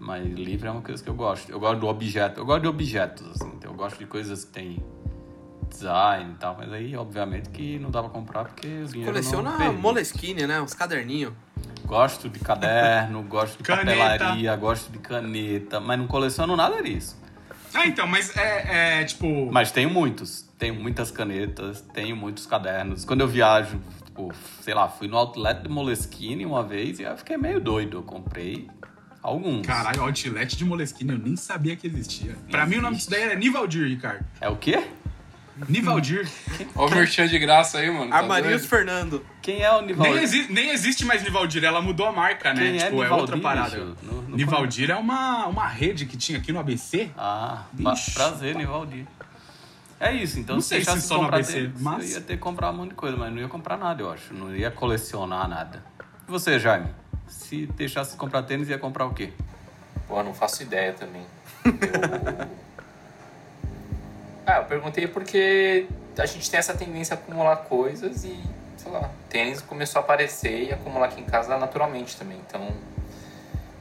[SPEAKER 1] Mas livro é uma coisa que eu gosto. Eu gosto do objeto. Eu gosto de objetos, assim. Então eu gosto de coisas que tem design e tal. Mas aí, obviamente, que não dá pra comprar porque o dinheiro
[SPEAKER 4] Coleciona
[SPEAKER 1] não.
[SPEAKER 4] Moleskine, né? Uns caderninhos.
[SPEAKER 1] Gosto de caderno, gosto de
[SPEAKER 3] Caneta.
[SPEAKER 1] papelaria, gosto de caneta. Mas não coleciono nada disso.
[SPEAKER 3] Ah, então, mas é, é, tipo.
[SPEAKER 1] Mas tenho muitos. Tenho muitas canetas, tenho muitos cadernos. Quando eu viajo, tipo, sei lá, fui no outlet de Moleskine uma vez e eu fiquei meio doido. Eu comprei alguns.
[SPEAKER 3] Caralho, Outlet de Moleskine, eu nem sabia que existia. Pra mim o nome disso daí era Nivaldir, Ricardo.
[SPEAKER 1] É o quê?
[SPEAKER 3] Nivaldir.
[SPEAKER 2] Ó o merchan de graça aí, mano. tá
[SPEAKER 4] Armarinhos
[SPEAKER 2] doido?
[SPEAKER 4] Fernando.
[SPEAKER 1] Quem é o Nivaldir?
[SPEAKER 3] Nem, exi- nem existe mais Nivaldir, ela mudou a marca, né?
[SPEAKER 1] Quem é
[SPEAKER 3] tipo, é,
[SPEAKER 1] Nivaldir,
[SPEAKER 3] outra parada.
[SPEAKER 1] bicho? No- no-
[SPEAKER 3] Nivaldir é uma, uma rede que tinha aqui no ABC.
[SPEAKER 1] Ah,
[SPEAKER 3] Ixi.
[SPEAKER 1] prazer, Nivaldir. É isso, então
[SPEAKER 3] Não
[SPEAKER 1] se
[SPEAKER 3] sei se
[SPEAKER 1] deixasse
[SPEAKER 3] só no
[SPEAKER 1] comprar
[SPEAKER 3] ABC,
[SPEAKER 1] tênis,
[SPEAKER 3] mas-
[SPEAKER 1] eu ia ter que comprar um monte de coisa, mas não ia comprar nada, eu acho. Não ia colecionar nada. E você, Jaime? Se deixasse comprar tênis, ia comprar o quê?
[SPEAKER 5] Pô, não faço ideia também. Eu... ah, eu perguntei porque a gente tem essa tendência a acumular coisas e, sei lá, tênis começou a aparecer e acumular aqui em casa naturalmente também. Então,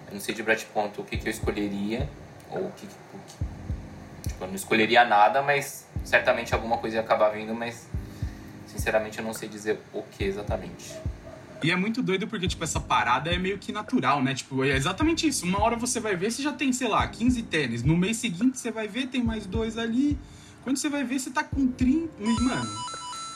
[SPEAKER 5] eu não sei de bate ponto o que, que eu escolheria ou o que, que- o que- Tipo, eu não escolheria nada, mas certamente alguma coisa ia acabar vindo, mas sinceramente eu não sei dizer o que exatamente.
[SPEAKER 3] E é muito doido porque, tipo, essa parada é meio que natural, né? Tipo, é exatamente isso. Uma hora você vai ver, você já tem, sei lá, 15 tênis. No mês seguinte você vai ver, tem mais dois ali. Quando você vai ver, você tá com 30. E, Mano,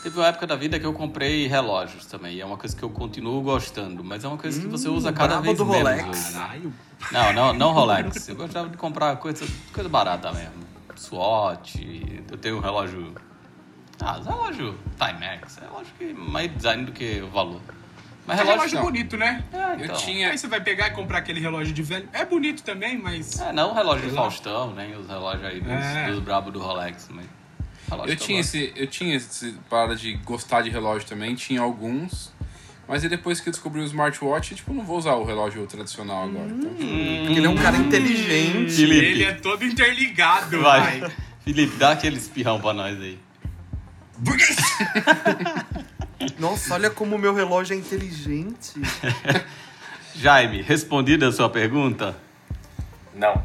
[SPEAKER 1] Teve uma época da vida que eu comprei relógios também. E é uma coisa que eu continuo gostando, mas é uma coisa que você usa cada vez
[SPEAKER 4] do
[SPEAKER 1] menos
[SPEAKER 4] Rolex.
[SPEAKER 3] caralho.
[SPEAKER 1] Não, não, não Rolex. Eu gostava de comprar coisa, coisa barata mesmo. Swatch, eu tenho um relógio. Ah, relógio Timex. É relógio que mais design do que o valor. Mas
[SPEAKER 3] É
[SPEAKER 1] relógio.
[SPEAKER 3] relógio
[SPEAKER 2] não.
[SPEAKER 3] bonito, né?
[SPEAKER 1] É,
[SPEAKER 2] Eu
[SPEAKER 1] então.
[SPEAKER 2] tinha.
[SPEAKER 3] Aí você vai pegar e comprar aquele relógio de velho. É bonito também, mas.
[SPEAKER 1] É, não o relógio
[SPEAKER 3] lá.
[SPEAKER 1] Faustão, nem os relógios aí dos,
[SPEAKER 3] É.
[SPEAKER 1] dos brabos do Rolex. Mas relógio
[SPEAKER 2] Eu
[SPEAKER 1] que
[SPEAKER 2] tinha,
[SPEAKER 1] gosto.
[SPEAKER 2] esse, eu tinha esse parada de gostar de relógio também, tinha alguns. Mas aí depois que eu descobri o smartwatch, tipo, eu não vou usar o relógio tradicional agora. Então, tipo,
[SPEAKER 4] Porque ele é um cara inteligente.
[SPEAKER 1] Felipe.
[SPEAKER 3] Ele é todo interligado,
[SPEAKER 1] Vai.
[SPEAKER 3] vai.
[SPEAKER 1] Felipe, dá aquele espirrão pra nós aí.
[SPEAKER 3] Burguês!
[SPEAKER 4] Nossa, olha como o meu relógio é inteligente.
[SPEAKER 1] Jaime, respondida a sua pergunta?
[SPEAKER 5] Não.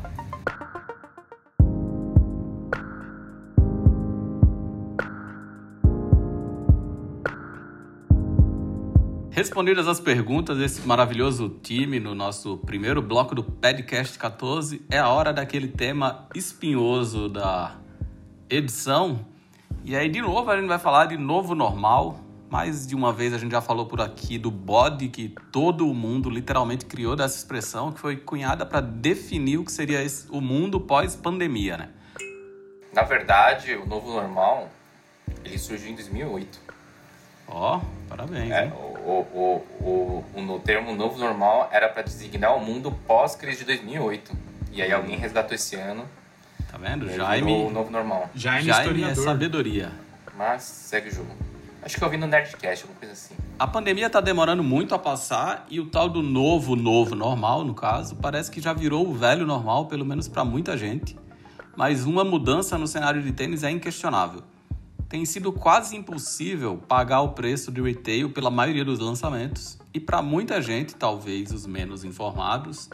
[SPEAKER 1] Respondidas as perguntas desse maravilhoso time no nosso primeiro bloco do Podcast 14, é a hora daquele tema espinhoso da edição. E aí, de novo, a gente vai falar de novo normal. Mais de uma vez a gente já falou por aqui do bode que todo o mundo literalmente criou dessa expressão, que foi cunhada para definir o que seria esse- o mundo pós-pandemia, né?
[SPEAKER 5] Na verdade, o novo normal, ele surgiu em 2008.
[SPEAKER 1] Ó, parabéns,
[SPEAKER 5] É, o, o, o, o, termo novo normal era para designar o mundo pós-crise de 2008. E aí alguém resgatou esse ano
[SPEAKER 1] Tá vendo? Jaime,
[SPEAKER 5] o novo normal.
[SPEAKER 3] Jaime,
[SPEAKER 1] Jaime é sabedoria.
[SPEAKER 5] Mas segue o jogo. Acho que eu vi no Nerdcast, alguma coisa assim.
[SPEAKER 1] A pandemia tá demorando muito a passar e o tal do novo, novo normal, no caso, parece que já virou o velho normal, pelo menos para muita gente. Mas uma mudança no cenário de tênis é inquestionável. Tem sido quase impossível pagar o preço de retail pela maioria dos lançamentos, e para muita gente, talvez os menos informados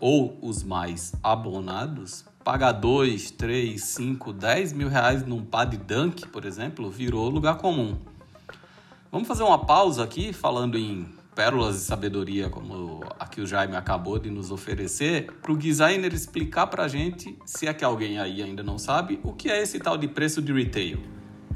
[SPEAKER 1] ou os mais abonados, pagar 2, 3, 5, 10 mil reais num par de dunk, por exemplo, virou lugar comum. Vamos fazer uma pausa aqui, falando em pérolas de sabedoria, como a que o Jaime acabou de nos oferecer, para o designer explicar para a gente, se é que alguém aí ainda não sabe, o que é esse tal de preço de retail.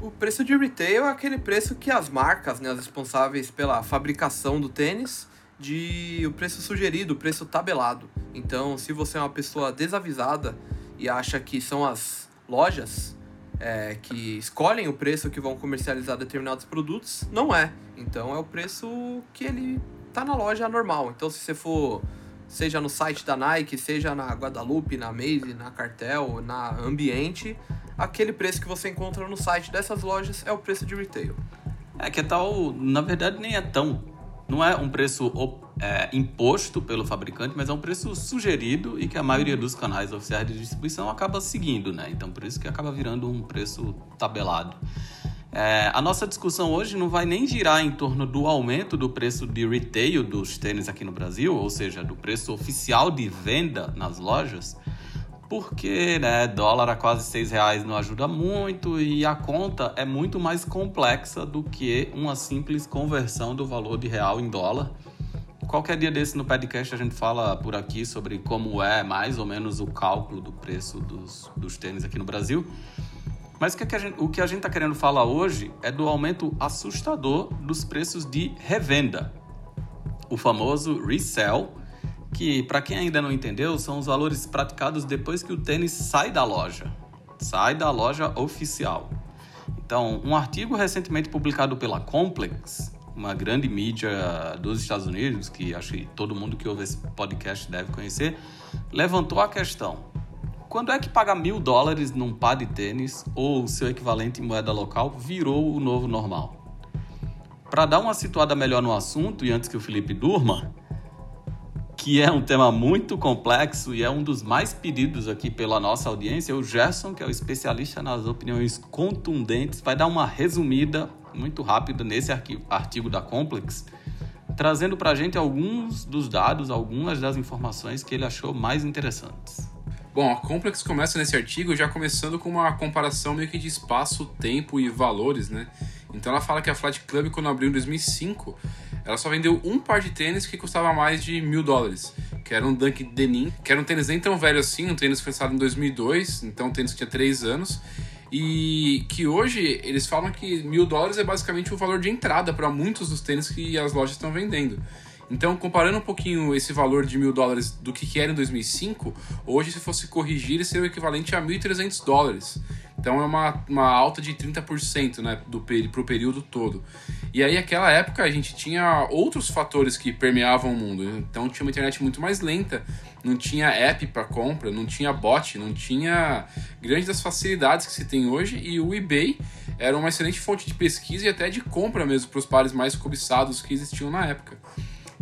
[SPEAKER 4] O preço de retail é aquele preço que as marcas, né, as responsáveis pela fabricação do tênis, de o preço sugerido, o preço tabelado. Então, se você é uma pessoa desavisada e acha que são as lojas é, que escolhem o preço que vão comercializar determinados produtos, não é. Então é o preço que ele tá na loja normal. Então se você for, seja no site da Nike, seja na Guadalupe, na Maze, na Cartel, na Ambiente, aquele preço que você encontra no site dessas lojas é o preço de retail.
[SPEAKER 1] É que é tal, na verdade nem é tão não é um preço é, imposto pelo fabricante, mas é um preço sugerido e que a maioria dos canais oficiais de distribuição acaba seguindo, né? Então por isso que acaba virando um preço tabelado. É, a nossa discussão hoje não vai nem girar em torno do aumento do preço de retail dos tênis aqui no Brasil, ou seja, do preço oficial de venda nas lojas, porque né, dólar a quase seis reais não ajuda muito e a conta é muito mais complexa do que uma simples conversão do valor de real em dólar. Qualquer dia desse no podcast a gente fala por aqui sobre como é mais ou menos o cálculo do preço dos, dos tênis aqui no Brasil. Mas o que, é a gente, o que a gente está querendo falar hoje é do aumento assustador dos preços de revenda, o famoso resell que, para quem ainda não entendeu, são os valores praticados depois que o tênis sai da loja, sai da loja oficial. Então, um artigo recentemente publicado pela Complex, uma grande mídia dos Estados Unidos, que acho que todo mundo que ouve esse podcast deve conhecer, levantou a questão: quando é que pagar mil dólares num par de tênis ou seu equivalente em moeda local virou o novo normal? Para dar uma situada melhor no assunto e antes que o Felipe durma, que é um tema muito complexo e é um dos mais pedidos aqui pela nossa audiência. O Gerson, que é o especialista nas opiniões contundentes, vai dar uma resumida muito rápida nesse artigo da Complex, trazendo para a gente alguns dos dados, algumas das informações que ele achou mais interessantes.
[SPEAKER 2] Bom, a Complex começa nesse artigo já começando com uma comparação meio que de espaço, tempo e valores, né? Então ela fala que a Flight Club, quando abriu em 2005, ela só vendeu um par de tênis que custava mais de mil dólares, que era um Dunk Denim, que era um tênis nem tão velho assim, um tênis que foi lançado em 2002, então um tênis que tinha 3 anos, e que hoje eles falam que mil dólares é basicamente o valor de entrada para muitos dos tênis que as lojas estão vendendo. Então, comparando um pouquinho esse valor de mil dólares do que era em 2005, hoje, se fosse corrigir, seria o equivalente a 1.300 dólares. Então, é uma, uma alta de 30% né, para o período todo. E aí, naquela época, a gente tinha outros fatores que permeavam o mundo. Então, tinha uma internet muito mais lenta, não tinha app para compra, não tinha bot, não tinha grandes das facilidades que se tem hoje. E o eBay era uma excelente fonte de pesquisa e até de compra mesmo para os pares mais cobiçados que existiam na época.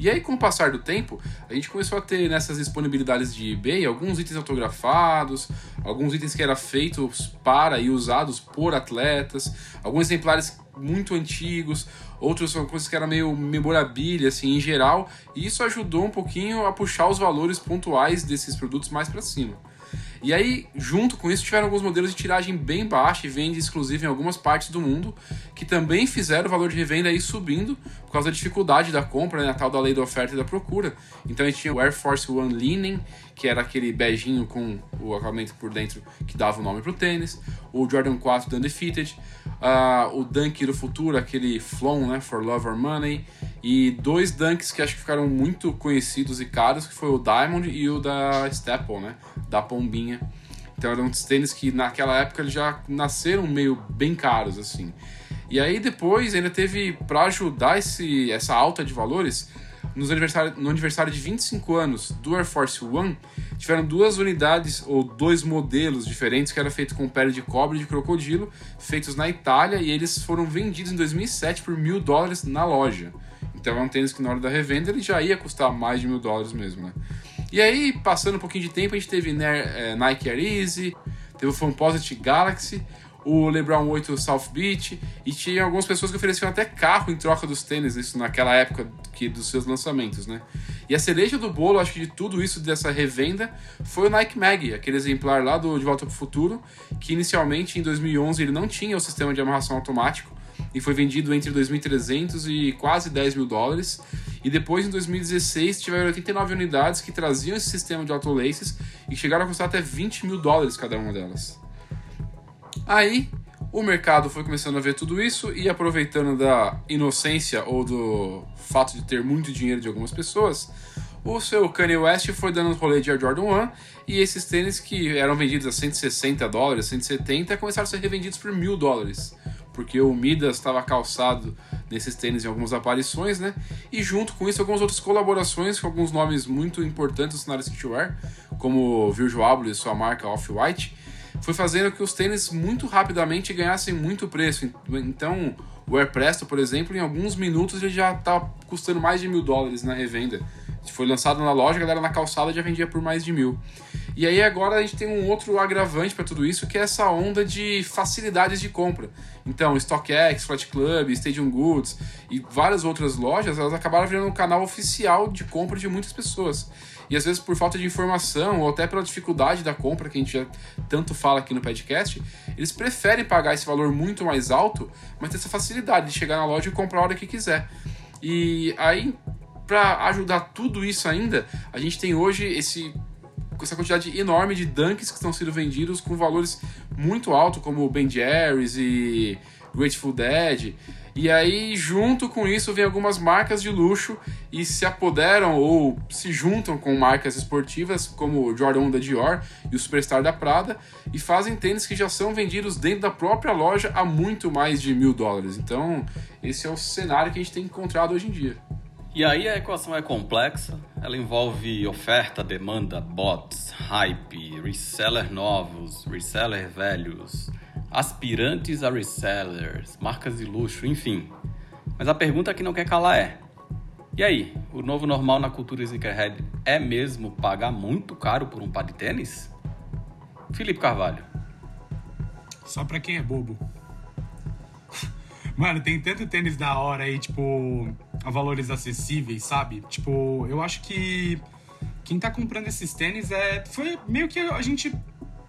[SPEAKER 2] E aí, com o passar do tempo, a gente começou a ter nessas disponibilidades de eBay alguns itens autografados, alguns itens que eram feitos para e usados por atletas, alguns exemplares muito antigos, outros são coisas que eram meio memorabilia, assim, em geral, e isso ajudou um pouquinho a puxar os valores pontuais desses produtos mais para cima. E aí, junto com isso, tiveram alguns modelos de tiragem bem baixa e venda exclusiva em algumas partes do mundo, que também fizeram o valor de revenda aí subindo por causa da dificuldade da compra, né, a tal da lei da oferta e da procura. Então a gente tinha o Air Force One Linen, que era aquele beijinho com o acabamento por dentro que dava o nome pro tênis, o Jordan 4 do Undefeated, uh, o Dunk do futuro, aquele Flon, né, For Love or Money, e dois Dunks que acho que ficaram muito conhecidos e caros, que foi o Diamond e o da Staple, né, da pombinha. Então eram tênis que naquela época já nasceram meio bem caros assim. E aí depois ainda teve para ajudar esse, essa alta de valores, nos aniversário, no aniversário de 25 anos do Air Force One, tiveram duas unidades ou dois modelos diferentes que eram feitos com pele de cobre e de crocodilo, feitos na Itália, e eles foram vendidos em 2007 por mil dólares na loja. Então é um tênis que na hora da revenda ele já ia custar mais de mil dólares mesmo, né? E aí, passando um pouquinho de tempo, a gente teve né, Nike Air Easy, teve o Composite Galaxy, o LeBron 8 South Beach, e tinha algumas pessoas que ofereciam até carro em troca dos tênis, isso naquela época que dos seus lançamentos, né? E a cereja do bolo, acho que de tudo isso, dessa revenda, foi o Nike Mag, aquele exemplar lá do De Volta para o Futuro, que inicialmente em 2011 ele não tinha o sistema de amarração automático, e foi vendido entre 2.300 e quase 10 mil dólares. E depois, em 2016, tiveram 89 unidades que traziam esse sistema de autolaces e chegaram a custar até 20 mil dólares cada uma delas. Aí, o mercado foi começando a ver tudo isso e aproveitando da inocência ou do fato de ter muito dinheiro de algumas pessoas, o seu Kanye West foi dando um rolê de Air Jordan 1 e esses tênis que eram vendidos a 160 dólares, 170, começaram a ser revendidos por mil dólares. Porque o Midas estava calçado nesses tênis em algumas aparições, né? E junto com isso, algumas outras colaborações com alguns nomes muito importantes no cenário streetwear, como Virgil Abloh e sua marca Off-White, foi fazendo que os tênis muito rapidamente ganhassem muito preço. Então, o Air Presto, por exemplo, em alguns minutos ele já está custando mais de mil dólares na revenda. Foi lançado na loja, a galera na calçada já vendia por mais de mil. E aí agora a gente tem um outro agravante para tudo isso, que é essa onda de facilidades de compra. Então, StockX, Flat Club, Stadium Goods e várias outras lojas, elas acabaram virando um canal oficial de compra de muitas pessoas. E às vezes por falta de informação ou até pela dificuldade da compra, que a gente já tanto fala aqui no podcast, eles preferem pagar esse valor muito mais alto, mas ter essa facilidade de chegar na loja e comprar a hora que quiser. E aí, para ajudar tudo isso ainda, a gente tem hoje esse essa quantidade enorme de dunks que estão sendo vendidos com valores muito altos, como Ben Jerry's e Grateful Dead. E aí, junto com isso, vem algumas marcas de luxo e se apoderam ou se juntam com marcas esportivas como o Jordan 1 da Dior e o Superstar da Prada e fazem tênis que já são vendidos dentro da própria loja a muito mais de mil dólares. Então, esse é o cenário que a gente tem encontrado hoje em dia.
[SPEAKER 1] E aí a equação é complexa, ela envolve oferta, demanda, bots, hype, reseller novos, reseller velhos, aspirantes a resellers, marcas de luxo, enfim. Mas a pergunta que não quer calar é: e aí, o novo normal na cultura sneakerhead é mesmo pagar muito caro por um par de tênis? Felipe Carvalho.
[SPEAKER 3] Só pra quem é bobo. Mano, tem tanto tênis da hora aí, tipo, a valores acessíveis, sabe? Tipo, eu acho que quem tá comprando esses tênis é. Foi meio que a gente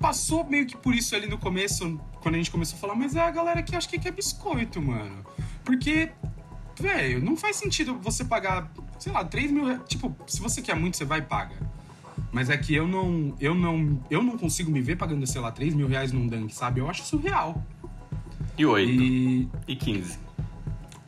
[SPEAKER 3] passou meio que por isso ali no começo, quando a gente começou a falar, mas é a galera que acha que quer biscoito, mano. Porque, velho, não faz sentido você pagar, sei lá, 3 mil reais. Tipo, se você quer muito, você vai e paga. Mas é que eu não, eu não, eu não consigo me ver pagando, sei lá, 3 mil reais num dunk, sabe? Eu acho surreal.
[SPEAKER 1] E 8.
[SPEAKER 3] E
[SPEAKER 1] E 15.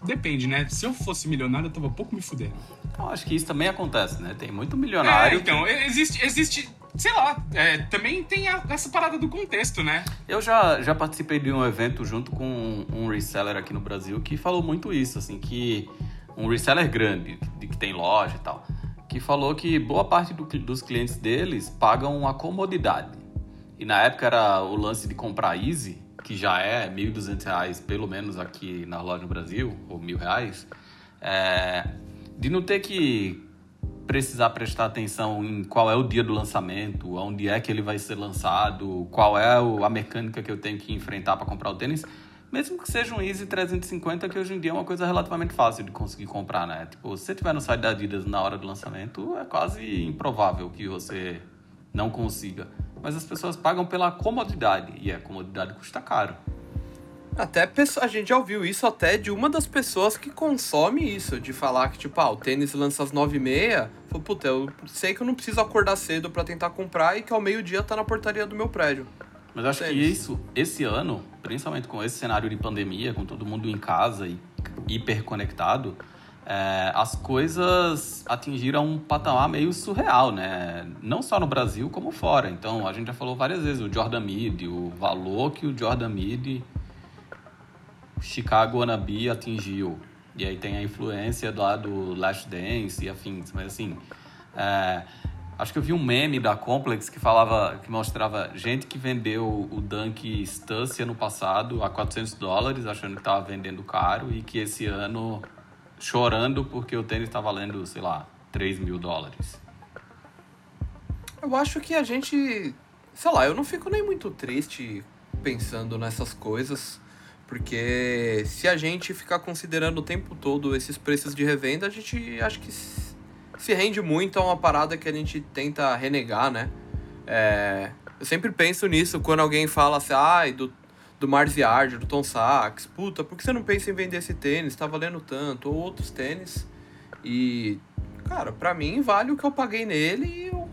[SPEAKER 3] depende, né? Se eu fosse milionário, eu tava pouco me fudendo.
[SPEAKER 1] Eu acho que isso também acontece, né? Tem muito
[SPEAKER 3] É,
[SPEAKER 1] milionário.
[SPEAKER 3] então, existe, existe, sei lá, é, também tem a- essa parada do contexto, né?
[SPEAKER 1] Eu já, já participei de um evento junto com um reseller aqui no Brasil que falou muito isso, assim, que um reseller grande, de que tem loja e tal, que falou que boa parte do dos clientes deles pagam a comodidade. E na época era o lance de comprar Easy, que já é 1.200 reais, pelo menos aqui na loja no Brasil, ou mil reais, é, de não ter que precisar prestar atenção em qual é o dia do lançamento, onde é que ele vai ser lançado, qual é a mecânica que eu tenho que enfrentar para comprar o tênis, mesmo que seja um Easy 350, que hoje em dia é uma coisa relativamente fácil de conseguir comprar, né? Tipo, se você tiver no site da Adidas na hora do lançamento, é quase improvável que você não consiga. Mas as pessoas pagam pela comodidade, e a comodidade custa caro.
[SPEAKER 4] Até a gente já ouviu isso até de uma das pessoas que consome isso, de falar que, tipo, ah, o tênis lança às 9h30, falou, puta, eu sei que eu não preciso acordar cedo pra tentar comprar e que ao meio-dia tá na portaria do meu prédio.
[SPEAKER 1] Mas eu acho que
[SPEAKER 4] Tênis.
[SPEAKER 1] isso, esse ano, principalmente com esse cenário de pandemia, com todo mundo em casa e hiperconectado, é, as coisas atingiram um patamar meio surreal, né? Não só no Brasil, como fora. Então, a gente já falou várias vezes o Jordan Mid, o valor que o Jordan Mid Chicago Wannabe atingiu. E aí tem a influência lá do Last Dance e afins. Mas assim, é, acho que eu vi um meme da Complex que falava, que mostrava gente que vendeu o Dunk Stussy ano passado a 400 dólares, achando que estava vendendo caro, e que esse ano chorando porque o tênis está valendo, sei lá, 3 mil dólares.
[SPEAKER 4] Eu acho que a gente. Sei lá, eu não fico nem muito triste pensando nessas coisas, porque se a gente ficar considerando o tempo todo esses preços de revenda, a gente acho que se rende muito a uma parada que a gente tenta renegar, né? É, eu sempre penso nisso quando alguém fala assim, ai, do, do Mars Yard, do Tom Sachs, puta, por que você não pensa em vender esse tênis? Tá valendo tanto, ou outros tênis. E, cara, pra mim vale o que eu paguei nele e o-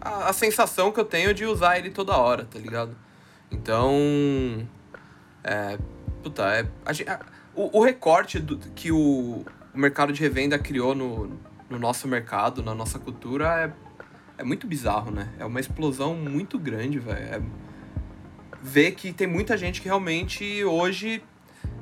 [SPEAKER 4] a, a sensação que eu tenho de usar ele toda hora, tá ligado? Então. É. Puta, é. a gen- a- o, o recorte do- que o, o mercado de revenda criou no, no nosso mercado, na nossa cultura, é, é muito bizarro, né? É uma explosão muito grande, velho. É, ver que tem muita gente que realmente hoje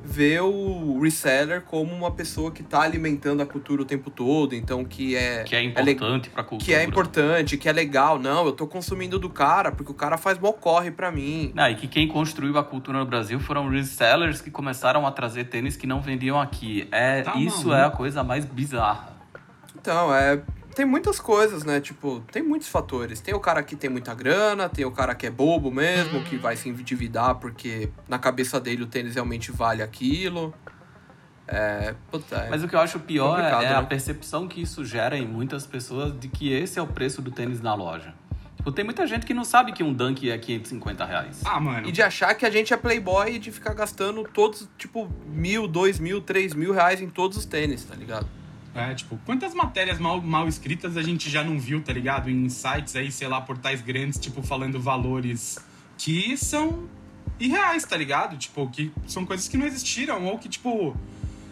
[SPEAKER 4] vê o reseller como uma pessoa que tá alimentando a cultura o tempo todo, então que é
[SPEAKER 1] Que é
[SPEAKER 4] le-
[SPEAKER 1] importante pra cultura.
[SPEAKER 4] que é importante, que é legal. Não, eu tô consumindo do cara porque o cara faz mó corre pra mim.
[SPEAKER 1] Ah, e que quem construiu a cultura no Brasil foram resellers que começaram a trazer tênis que não vendiam aqui. É,
[SPEAKER 3] Tá
[SPEAKER 1] isso
[SPEAKER 3] maluco.
[SPEAKER 1] é a coisa mais bizarra.
[SPEAKER 4] Então, é. Tem muitas coisas, né? Tipo, tem muitos fatores. Tem o cara que tem muita grana, tem o cara que é bobo mesmo, que vai se endividar porque na cabeça dele o tênis realmente vale aquilo. É. Puta, é.
[SPEAKER 1] Mas o que eu acho pior é,
[SPEAKER 4] complicado,
[SPEAKER 1] é a
[SPEAKER 4] né?
[SPEAKER 1] percepção que isso gera em muitas pessoas de que esse é o preço do tênis na loja. Tipo, tem muita gente que não sabe que um Dunk é 550 reais.
[SPEAKER 3] Ah, mano.
[SPEAKER 4] E de achar que a gente é playboy e de ficar gastando todos, tipo, mil, dois mil, três mil reais em todos os tênis, tá ligado?
[SPEAKER 3] É, tipo, quantas matérias mal, mal escritas a gente já não viu, tá ligado? Em sites aí, sei lá, portais grandes, tipo, falando valores que são irreais, tá ligado? Tipo, que são coisas que não existiram, ou que, tipo,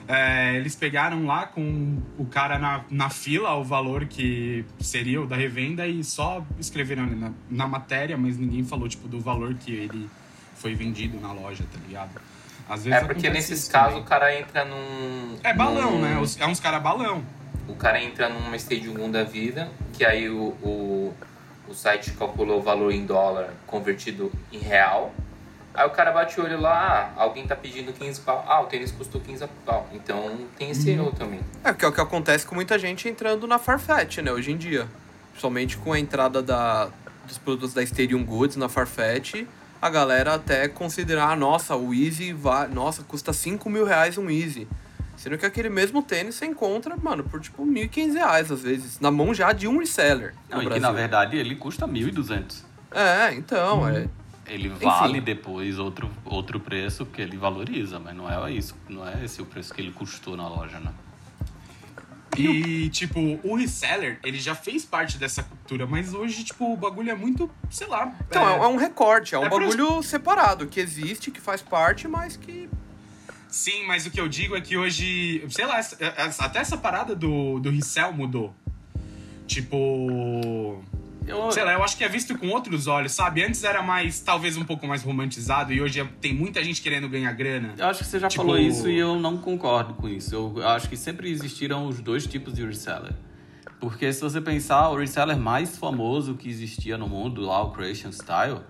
[SPEAKER 3] é, eles pegaram lá com o cara na, na fila o valor que seria o da revenda e só escreveram ali na, na matéria, mas ninguém falou, tipo, do valor que ele foi vendido na loja, tá ligado? Às vezes
[SPEAKER 5] É porque nesses
[SPEAKER 3] isso
[SPEAKER 5] casos
[SPEAKER 3] também.
[SPEAKER 5] o cara entra num.
[SPEAKER 3] É balão,
[SPEAKER 5] num-
[SPEAKER 3] né? É uns cara balão.
[SPEAKER 5] O cara entra numa Stadium 1 da vida, que aí o, o, o site calculou o valor em dólar convertido em real. Aí o cara bate o olho lá, ah, alguém tá pedindo 15 pau. Ah, o tênis custou 15 pau. Então tem esse erro também.
[SPEAKER 4] É, que é o que acontece com muita gente entrando na Farfetch, né, hoje em dia. Principalmente com a entrada da, dos produtos da Stadium Goods na Farfetch, a galera até considerar, nossa, o Easy vai, nossa, custa 5 mil reais um Easy. Sendo que aquele mesmo tênis você encontra, mano, por tipo 1.500 reais às vezes, na mão já de um reseller.
[SPEAKER 1] Não, e que
[SPEAKER 4] Brasil.
[SPEAKER 1] na verdade ele custa 1.200.
[SPEAKER 4] É, então, é.
[SPEAKER 1] Ele
[SPEAKER 4] Enfim.
[SPEAKER 1] vale depois outro, outro preço, porque ele valoriza, mas não é isso. Não é esse o preço que ele custou na loja, né?
[SPEAKER 3] E, tipo, o reseller, ele já fez parte dessa cultura, mas hoje, tipo, o bagulho é muito, sei lá.
[SPEAKER 4] Então, é, é um recorte, é um
[SPEAKER 3] É por
[SPEAKER 4] bagulho separado, que existe, que faz parte, mas que.
[SPEAKER 3] Sim, mas o que eu digo é que hoje, sei lá, essa- essa- até essa parada do, do resell mudou. Tipo.
[SPEAKER 1] Eu,
[SPEAKER 3] Sei lá, eu acho que é visto com outros olhos, sabe? Antes era mais, talvez um pouco mais romantizado e hoje é- tem muita gente querendo ganhar grana.
[SPEAKER 1] eu acho que você já
[SPEAKER 3] Tipo-
[SPEAKER 1] falou isso e eu não concordo com isso. Eu acho que sempre existiram os dois tipos de reseller. Porque se você pensar, o reseller mais famoso que existia no mundo, lá o Creation Style,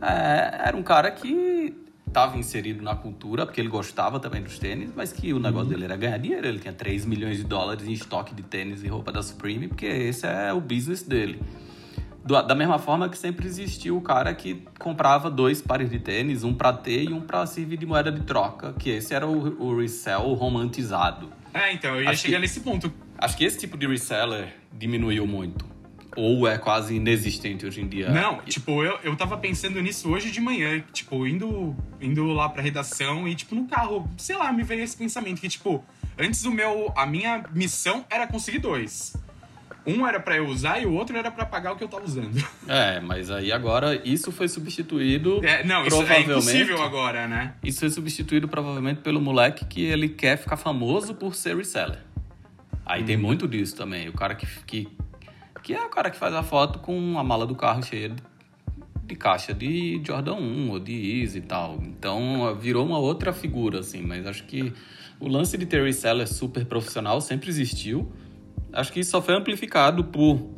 [SPEAKER 1] é, era um cara que estava inserido na cultura, porque ele gostava também dos tênis, mas que o negócio dele era ganhar dinheiro. Ele tinha 3 milhões de dólares em estoque de tênis e roupa da Supreme, porque esse é o business dele. Da mesma forma que sempre existiu o cara que comprava dois pares de tênis, um pra ter e um pra servir de moeda de troca, que esse era o, o resell romantizado.
[SPEAKER 3] É, então, eu ia
[SPEAKER 1] Acho
[SPEAKER 3] chegar
[SPEAKER 1] que-
[SPEAKER 3] nesse ponto.
[SPEAKER 1] Acho que esse tipo de reseller diminuiu muito. Ou é quase inexistente hoje em dia.
[SPEAKER 3] Não, tipo, eu, eu tava pensando nisso hoje de manhã, tipo, indo, indo lá pra redação e, tipo, no carro, sei lá, me veio esse pensamento que, tipo, antes o meu, a minha missão era conseguir dois. Um era pra eu usar e o outro era pra pagar o que eu tava usando.
[SPEAKER 1] É, mas aí agora isso foi substituído.
[SPEAKER 3] É, não, isso é impossível agora, né?
[SPEAKER 1] Isso foi substituído provavelmente pelo moleque que ele quer ficar famoso por ser reseller. Aí
[SPEAKER 3] Uhum.
[SPEAKER 1] tem muito disso também. O cara que, que, que é o cara que faz a foto com a mala do carro cheia de, de caixa de Jordan 1 ou de Easy e tal. Então virou uma outra figura, assim. Mas acho que o lance de ter reseller super profissional sempre existiu. Acho que isso só foi amplificado por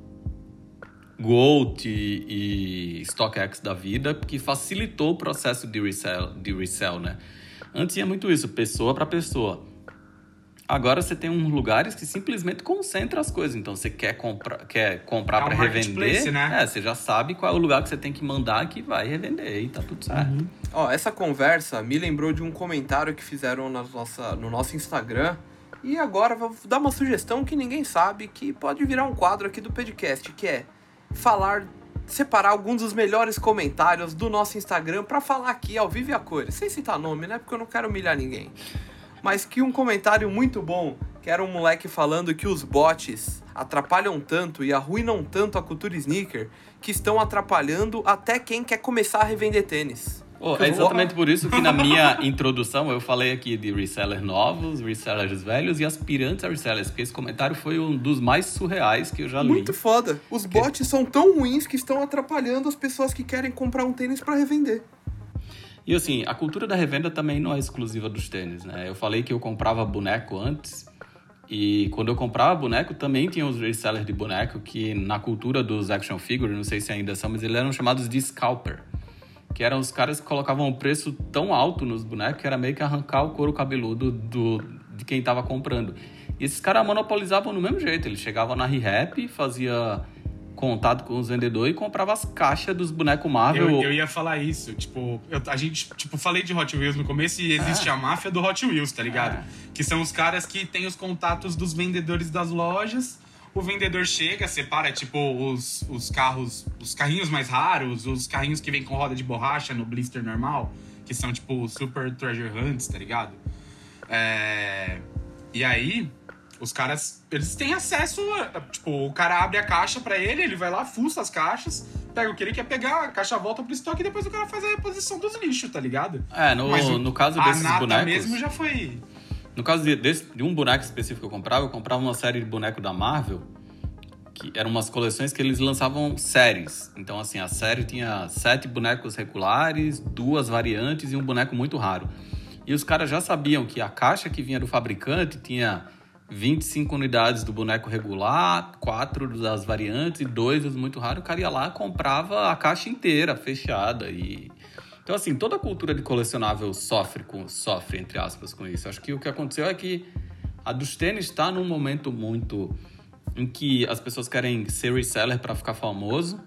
[SPEAKER 1] Gold e, e StockX da vida, que facilitou o processo de resell, de resell, né? Antes tinha muito isso, pessoa para pessoa. Agora você tem uns lugares que simplesmente concentra as coisas. Então você quer comprar, quer comprar
[SPEAKER 3] É um
[SPEAKER 1] para revender,
[SPEAKER 3] marketplace, né?
[SPEAKER 1] é, você já sabe qual é o lugar que você tem que mandar que vai revender e tá tudo certo.
[SPEAKER 4] Ó, essa conversa me lembrou de um comentário que fizeram na nossa, no nosso Instagram. E agora vou dar uma sugestão que ninguém sabe, que pode virar um quadro aqui do podcast, que é falar, separar alguns dos melhores comentários do nosso Instagram pra falar aqui ao vivo e a cores. Sem citar nome, né? Porque eu não quero humilhar ninguém. Mas que um comentário muito bom que era um moleque falando que os bots atrapalham tanto e arruinam tanto a cultura sneaker que estão atrapalhando até quem quer começar a revender tênis.
[SPEAKER 1] Oh, é exatamente por isso que na minha introdução eu falei aqui de resellers novos, resellers velhos e aspirantes a resellers, porque esse comentário foi um dos mais surreais que eu já li.
[SPEAKER 4] Muito foda. Os bots são tão ruins que estão atrapalhando as pessoas que querem comprar um tênis para revender.
[SPEAKER 1] E assim, a cultura da revenda também não é exclusiva dos tênis, né? Eu falei que eu comprava boneco antes e quando eu comprava boneco, também tinha os resellers de boneco que na cultura dos action figures, não sei se ainda são, mas eles eram chamados de scalper que eram os caras que colocavam um preço tão alto nos bonecos que era meio que arrancar o couro cabeludo do, de quem estava comprando. E esses caras monopolizavam do mesmo jeito. Eles chegavam na ReHap, fazia contato com os vendedores e comprava as caixas dos bonecos Marvel.
[SPEAKER 3] Eu, eu ia falar isso. Tipo, eu, a gente, tipo, falei de Hot Wheels no começo e existe é. a máfia do Hot Wheels, tá ligado? É. Que são os caras que têm os contatos dos vendedores das lojas o vendedor chega, separa, tipo, os, os carros, os carrinhos mais raros, os carrinhos que vêm com roda de borracha no blister normal, que são, tipo, super treasure hunts, tá ligado? É... E aí, os caras, eles têm acesso, a, tipo, o cara abre a caixa para ele, ele vai lá, fuça as caixas, pega o que ele quer pegar, a caixa volta pro estoque e depois o cara faz a reposição dos lixos, tá ligado?
[SPEAKER 1] É, no, Mas, no caso desses
[SPEAKER 3] a
[SPEAKER 1] bonecos...
[SPEAKER 3] mesmo já foi...
[SPEAKER 1] No caso de, desse, de um boneco específico que eu comprava, eu comprava uma série de boneco da Marvel, que eram umas coleções que eles lançavam séries. Então, assim, a série tinha sete bonecos regulares, duas variantes e um boneco muito raro. E os caras já sabiam que a caixa que vinha do fabricante tinha 25 unidades do boneco regular, quatro das variantes e dois dos muito raros. O cara ia lá comprava a caixa inteira, fechada. e então, assim, toda a cultura de colecionável sofre, com, sofre, entre aspas, com isso. Acho que o que aconteceu é que a dos tênis está num momento muito em que as pessoas querem ser reseller para ficar famoso,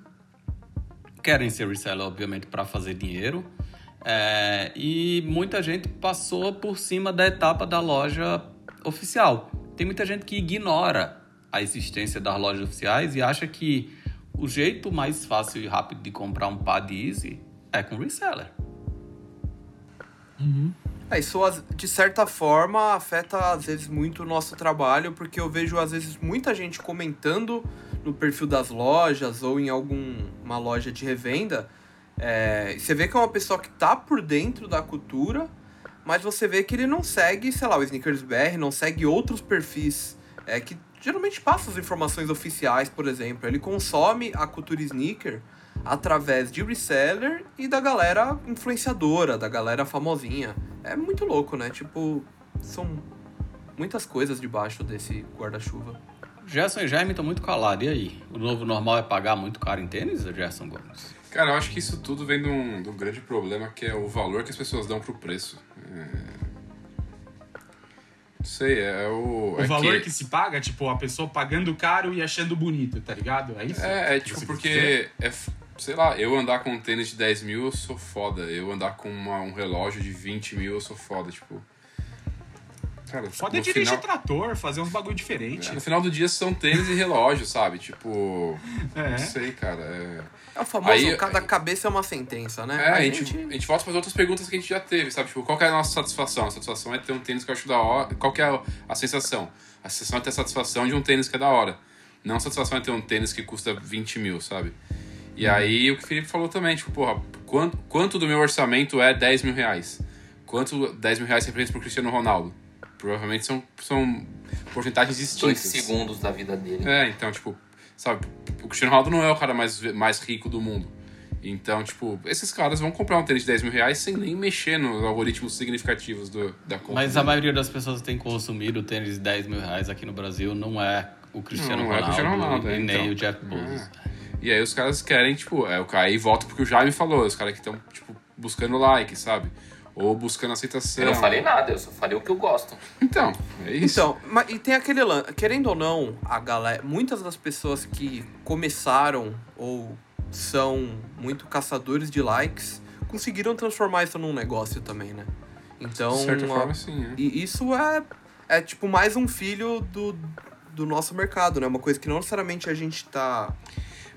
[SPEAKER 1] querem ser reseller, obviamente, para fazer dinheiro. É, e muita gente passou por cima da etapa da loja oficial. Tem muita gente que ignora a existência das lojas oficiais e acha que o jeito mais fácil e rápido de comprar um par de Easy é com reseller.
[SPEAKER 4] Uhum. É, isso de certa forma afeta às vezes muito o nosso trabalho, porque eu vejo às vezes muita gente comentando no perfil das lojas ou em alguma loja de revenda. É, você vê que é uma pessoa que tá por dentro da cultura, mas você vê que ele não segue, sei lá, o Sneakers BR, não segue outros perfis é, que geralmente passam as informações oficiais, por exemplo. Ele consome a cultura sneaker através de reseller e da galera influenciadora, da galera famosinha. É muito louco, né? Tipo, são muitas coisas debaixo desse guarda-chuva.
[SPEAKER 1] Gerson e Jaime estão muito calados. E aí? O novo normal é pagar muito caro em tênis, Gerson Gomes?
[SPEAKER 2] Cara, eu acho que isso tudo vem de um, de um grande problema que é o valor que as pessoas dão pro preço. É... Não sei, é o.
[SPEAKER 3] O
[SPEAKER 2] é
[SPEAKER 3] valor
[SPEAKER 2] que...
[SPEAKER 3] que... se paga, tipo, a pessoa pagando caro e achando bonito, tá ligado? É isso?
[SPEAKER 2] É, é tipo, porque. É, sei lá, eu andar com um tênis de 10 mil, eu sou foda. Eu andar com uma, um relógio de 20 mil, eu sou foda. Tipo.
[SPEAKER 3] Cara, Pode é dirigir final... trator, fazer uns bagulho diferente.
[SPEAKER 2] É, no final do dia são tênis e relógio, sabe? Tipo. É. Não sei, cara. É,
[SPEAKER 4] é o famoso aí, cada cabeça é uma sentença, né?
[SPEAKER 2] É, a, a gente, gente... a gente volta para outras perguntas que a gente já teve, sabe? Tipo, qual que é a nossa satisfação? A satisfação é ter um tênis que eu acho da hora. Qual que é a, a sensação? A sensação é ter a satisfação de um tênis que é da hora. Não a satisfação é ter um tênis que custa 20 mil, sabe? E aí o que o Felipe falou também, tipo, porra, quanto, quanto do meu orçamento é 10 mil reais? Quanto 10 mil reais representa pro Cristiano Ronaldo? Provavelmente são, são porcentagens distintas. Dois
[SPEAKER 5] segundos da vida dele.
[SPEAKER 2] É, então, tipo, sabe, o Cristiano Ronaldo não é o cara mais, mais rico do mundo. Então, tipo, esses caras vão comprar um tênis de 10 mil reais sem nem mexer nos algoritmos significativos do, da compra.
[SPEAKER 1] Mas a maioria das pessoas que tem consumido tênis de 10 mil reais aqui no Brasil não é o Cristiano não, não Ronaldo, é o Cristiano Ronaldo e é, nem então. o Jeff Bezos.
[SPEAKER 2] É. E aí os caras querem, tipo, é, aí volta porque o Jaime falou, os caras que estão, tipo, buscando like, sabe? Ou buscando aceitação.
[SPEAKER 5] Eu não falei nada, eu só falei o que eu gosto.
[SPEAKER 2] Então, é isso.
[SPEAKER 4] Então, mas, e tem aquele lance, querendo ou não, a galera, muitas das pessoas que começaram ou são muito caçadores de likes, conseguiram transformar isso num negócio também, né? Então,
[SPEAKER 2] de certa forma, sim. É.
[SPEAKER 4] E isso é, é tipo mais um filho do, do nosso mercado, né? Uma coisa que não necessariamente a gente tá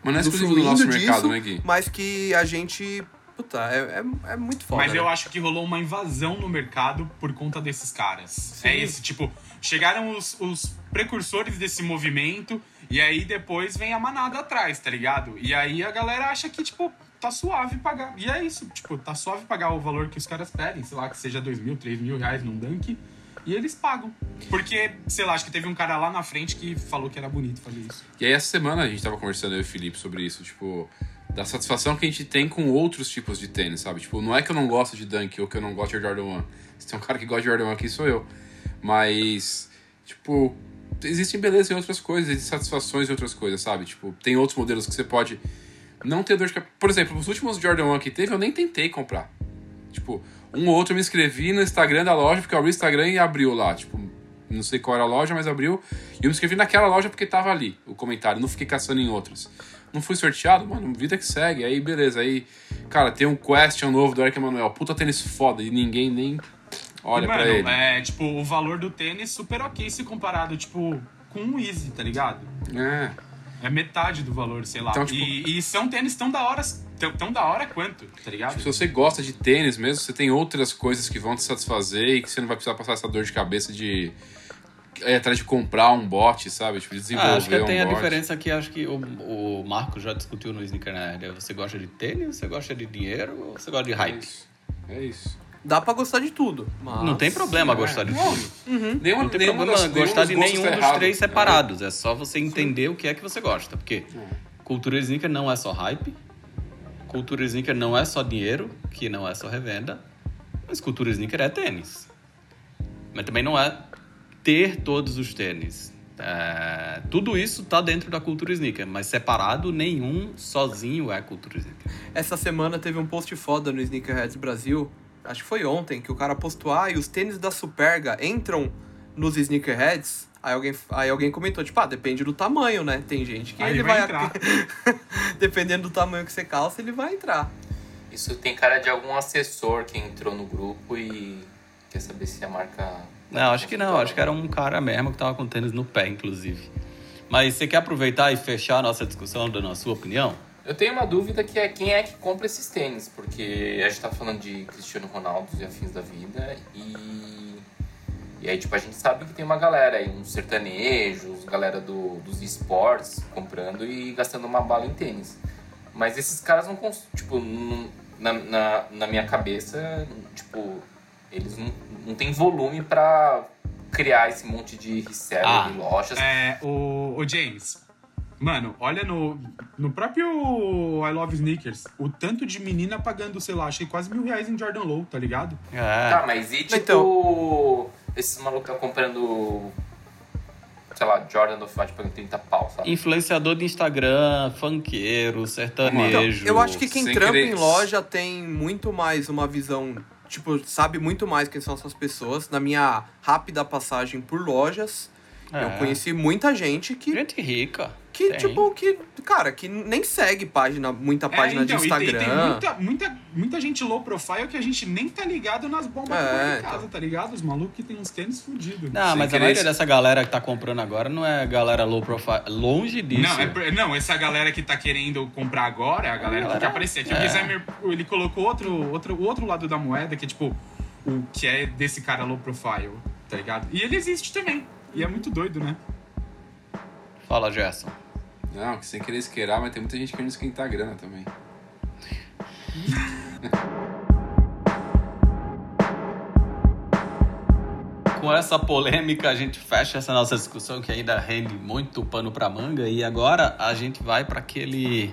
[SPEAKER 2] mas não é exclusivo do nosso disso, mercado, né, Gui?
[SPEAKER 4] Mas que a gente Puta, é, é, é muito foda.
[SPEAKER 3] Mas eu
[SPEAKER 4] né?
[SPEAKER 3] acho que rolou uma invasão no mercado por conta desses caras.
[SPEAKER 4] Sim.
[SPEAKER 3] É esse, tipo, chegaram os, os precursores desse movimento e aí depois vem a manada atrás, tá ligado? E aí a galera acha que, tipo, tá suave pagar. E é isso, tipo, tá suave pagar o valor que os caras pedem, sei lá, que seja dois mil, três mil reais num dunk. E eles pagam. Porque, sei lá, acho que teve um cara lá na frente que falou que era bonito fazer isso.
[SPEAKER 2] E aí essa semana a gente tava conversando eu e o Felipe sobre isso, tipo, da satisfação que a gente tem com outros tipos de tênis, sabe? Tipo, não é que eu não gosto de Dunk ou que eu não gosto de Jordan 1. Se tem um cara que gosta de Jordan 1 aqui, sou eu. Mas, tipo, existem beleza em outras coisas, existem satisfações em outras coisas, sabe? Tipo, tem outros modelos que você pode não ter dor de cabeça. Por exemplo, os últimos Jordan 1 que teve, eu nem tentei comprar. Tipo, um ou outro eu me inscrevi no Instagram da loja, porque eu abri o Instagram e abriu lá. Tipo, não sei qual era a loja, mas abriu. E eu me inscrevi naquela loja porque tava ali o comentário, não fiquei caçando em outras. Não fui sorteado, mano, vida que segue. Aí, beleza. Aí, cara, tem um question novo do Eric Emanuel. Puta tênis foda e ninguém nem olha
[SPEAKER 3] e,
[SPEAKER 2] pra
[SPEAKER 3] mano,
[SPEAKER 2] ele.
[SPEAKER 3] é, tipo, o valor do tênis super ok se comparado, tipo, com um Easy, tá ligado?
[SPEAKER 2] É.
[SPEAKER 3] É metade do valor, sei lá.
[SPEAKER 2] Então, tipo-
[SPEAKER 3] e, e são tênis tão da hora, tão, tão da hora quanto, tá ligado?
[SPEAKER 2] Tipo, se você gosta de tênis mesmo, você tem outras coisas que vão te satisfazer e que você não vai precisar passar essa dor de cabeça de ir atrás de comprar um bot, sabe? Tipo, desenvolver
[SPEAKER 1] Ah, acho que
[SPEAKER 2] um
[SPEAKER 1] tem a
[SPEAKER 2] bot.
[SPEAKER 1] diferença aqui, acho que o, o Marco já discutiu no Sneaker Nerd. Você gosta de tênis, você gosta de dinheiro ou você gosta de
[SPEAKER 2] É
[SPEAKER 1] hype?
[SPEAKER 2] isso. É isso.
[SPEAKER 4] Dá pra gostar de tudo. Mas...
[SPEAKER 1] Não tem problema gostar de tudo.
[SPEAKER 2] Nenhuma,
[SPEAKER 1] Não tem
[SPEAKER 2] nenhuma
[SPEAKER 1] problema
[SPEAKER 2] das- nenhum
[SPEAKER 1] gostar de nenhum dos
[SPEAKER 2] errado.
[SPEAKER 1] três separados. É só você entender o que é que você gosta. Porque cultura sneaker não é só hype. Cultura sneaker não é só dinheiro, que não é só revenda. Mas cultura sneaker é tênis. Mas também não é ter todos os tênis. É, tudo isso tá dentro da cultura sneaker, mas separado, nenhum sozinho é cultura sneaker.
[SPEAKER 4] Essa semana teve um post foda no Sneakerheads Brasil. Acho que foi ontem que o cara postou: Ah, e os tênis da Superga entram nos Sneakerheads? Aí alguém, aí alguém comentou, tipo, ah, depende do tamanho, né? Tem gente que
[SPEAKER 3] Aí
[SPEAKER 4] ele
[SPEAKER 3] vai
[SPEAKER 4] vai.
[SPEAKER 3] entrar.
[SPEAKER 4] Dependendo do tamanho que você calça, ele vai entrar.
[SPEAKER 5] Isso tem cara de algum assessor que entrou no grupo e quer saber se a marca.
[SPEAKER 1] Não, acho que não. Acho que era um cara mesmo que tava com tênis no pé, inclusive. Mas você quer aproveitar e fechar a nossa discussão dando a sua opinião?
[SPEAKER 5] Eu tenho uma dúvida que é quem é que compra esses tênis, porque a gente tá falando de Cristiano Ronaldo e afins da vida e. E aí, tipo, a gente sabe que tem uma galera aí, uns sertanejos, galera do, dos esportes comprando e gastando uma bala em tênis. Mas esses caras não tipo, não- na, na, na minha cabeça, tipo, eles não, não tem volume pra criar esse monte de reseller
[SPEAKER 1] Ah,
[SPEAKER 5] de lojas.
[SPEAKER 3] É, o, o James. Mano, olha no, no próprio I Love Sneakers, o tanto de menina pagando, sei lá, achei quase mil reais em Jordan Low, tá ligado?
[SPEAKER 1] É.
[SPEAKER 5] Tá, mas e tipo,
[SPEAKER 4] Então.
[SPEAKER 5] esses malucos tá comprando, sei lá, Jordan do Fight pagando 30 pau, sabe?
[SPEAKER 1] Influenciador de Instagram, funkeiro, sertanejo.
[SPEAKER 4] Então, eu acho que quem trampa em loja tem muito mais uma visão, tipo, sabe muito mais quem são essas pessoas. Na minha rápida passagem por lojas,
[SPEAKER 1] É.
[SPEAKER 4] eu conheci muita gente que,
[SPEAKER 1] Gente rica.
[SPEAKER 4] Que
[SPEAKER 1] tem.
[SPEAKER 4] tipo, que, cara, que nem segue página, muita página de
[SPEAKER 3] É, então, e tem-
[SPEAKER 4] Instagram.
[SPEAKER 3] tem, muita, muita, muita gente low profile que a gente nem tá ligado nas bombas
[SPEAKER 4] É,
[SPEAKER 3] que em
[SPEAKER 4] então.
[SPEAKER 3] casa, tá ligado? Os malucos que tem uns tênis fudidos.
[SPEAKER 1] Não,
[SPEAKER 2] Sem
[SPEAKER 1] mas a
[SPEAKER 2] querer
[SPEAKER 1] maioria
[SPEAKER 2] isso.
[SPEAKER 1] dessa galera que tá comprando agora não é galera low profile. Longe disso.
[SPEAKER 3] Não, é, não, essa galera que tá querendo comprar agora é a galera que
[SPEAKER 1] galera-
[SPEAKER 3] quer aparecer. Aqui
[SPEAKER 1] é.
[SPEAKER 3] o Designer, ele colocou outro, outro, o outro lado da moeda, que é tipo, o que é desse cara low profile, tá ligado? E ele existe também. E é muito doido, né?
[SPEAKER 1] Fala, Gerson.
[SPEAKER 2] Não, que sem querer esquerar, mas tem muita gente querendo esquentar a grana também.
[SPEAKER 1] Com essa polêmica, a gente fecha essa nossa discussão que ainda rende muito pano pra manga. E agora a gente vai para aquele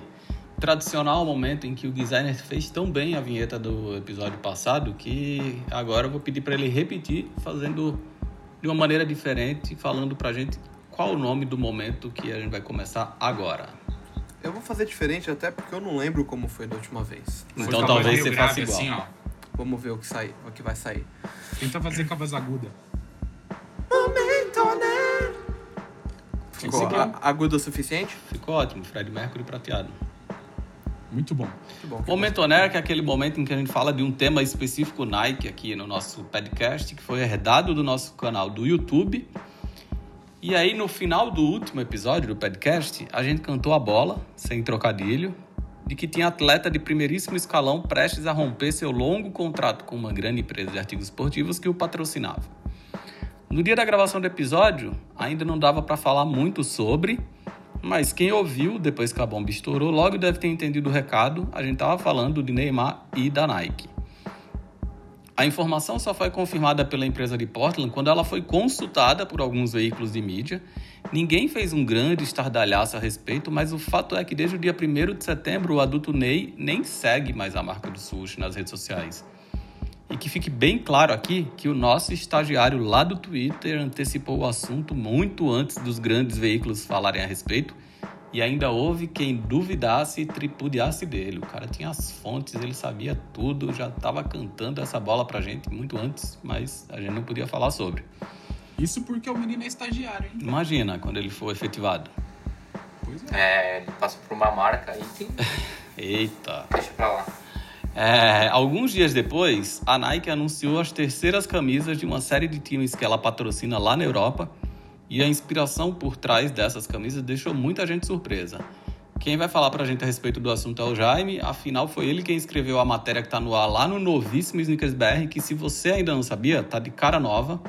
[SPEAKER 1] tradicional momento em que o designer fez tão bem a vinheta do episódio passado que agora eu vou pedir para ele repetir, fazendo de uma maneira diferente, falando pra gente qual o nome do momento que a gente vai começar agora.
[SPEAKER 4] Eu vou fazer diferente até porque eu não lembro como foi da última vez.
[SPEAKER 1] Então talvez você faça igual.
[SPEAKER 3] Assim, ó.
[SPEAKER 4] Vamos ver o que sai, o que vai sair.
[SPEAKER 3] Tenta fazer com a voz aguda.
[SPEAKER 4] Ficou
[SPEAKER 1] Conseguiu.
[SPEAKER 4] a- agudo o suficiente?
[SPEAKER 1] Ficou ótimo, Fred Mercury prateado.
[SPEAKER 3] Muito bom.
[SPEAKER 4] Muito bom.
[SPEAKER 1] Momento Onera, que é aquele momento em que a gente fala de um tema específico Nike aqui no nosso podcast, que foi herdado do nosso canal do YouTube. E aí, no final do último episódio do podcast, a gente cantou a bola, sem trocadilho, de que tinha atleta de primeiríssimo escalão prestes a romper seu longo contrato com uma grande empresa de artigos esportivos que o patrocinava. No dia da gravação do episódio, ainda não dava para falar muito sobre, mas quem ouviu depois que a bomba estourou logo deve ter entendido o recado. A gente estava falando de Neymar e da Nike. A informação só foi confirmada pela empresa de Portland quando ela foi consultada por alguns veículos de mídia. Ninguém fez um grande estardalhaço a respeito, mas o fato é que desde o dia 1 de setembro o adulto Ney nem segue mais a marca do Sushi nas redes sociais. E que fique bem claro aqui que o nosso estagiário lá do Twitter antecipou o assunto muito antes dos grandes veículos falarem a respeito e ainda houve quem duvidasse e tripudiasse dele. O cara tinha as fontes, ele sabia tudo, já estava cantando essa bola pra gente muito antes, mas a gente não podia falar sobre.
[SPEAKER 3] Isso porque o menino é estagiário, hein?
[SPEAKER 1] Imagina quando ele for efetivado.
[SPEAKER 3] Pois é.
[SPEAKER 5] É, ele passa por uma marca aí tem.
[SPEAKER 1] Eita.
[SPEAKER 5] Deixa pra lá.
[SPEAKER 1] É, alguns dias depois, a Nike anunciou as terceiras camisas de uma série de times que ela patrocina lá na Europa e a inspiração por trás dessas camisas deixou muita gente surpresa. Quem vai falar pra gente a respeito do assunto é o Jaime, afinal foi ele quem escreveu a matéria que tá no ar lá no novíssimo Snickers BR, que se você ainda não sabia, tá de cara nova.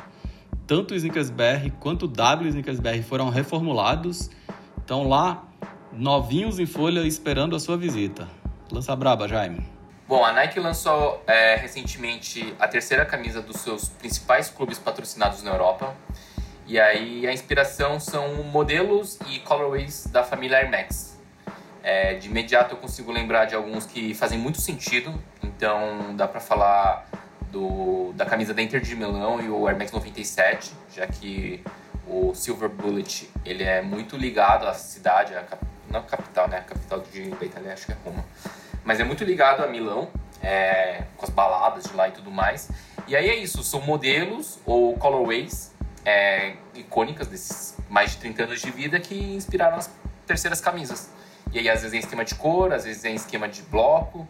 [SPEAKER 1] Tanto o Snickers BR quanto o W Snickers BR foram reformulados, estão lá novinhos em folha esperando a sua visita. Lança braba, Jaime.
[SPEAKER 5] Bom, a Nike lançou é, recentemente a terceira camisa dos seus principais clubes patrocinados na Europa. E aí a inspiração são modelos e colorways da família Air Max. É, de imediato eu consigo lembrar de alguns que fazem muito sentido. Então dá para falar do, da camisa da Inter de Milão e o Air Max 97, já que o Silver Bullet ele é muito ligado à cidade, à, cap- não capital, né? A capital de, da Itália acho que é Roma. Mas é muito ligado a Milão, é, com as baladas de lá e tudo mais. E aí é isso, são modelos ou colorways é, icônicas desses mais de 30 anos de vida que inspiraram as terceiras camisas. E aí às vezes é em esquema de cor, às vezes é em esquema de bloco.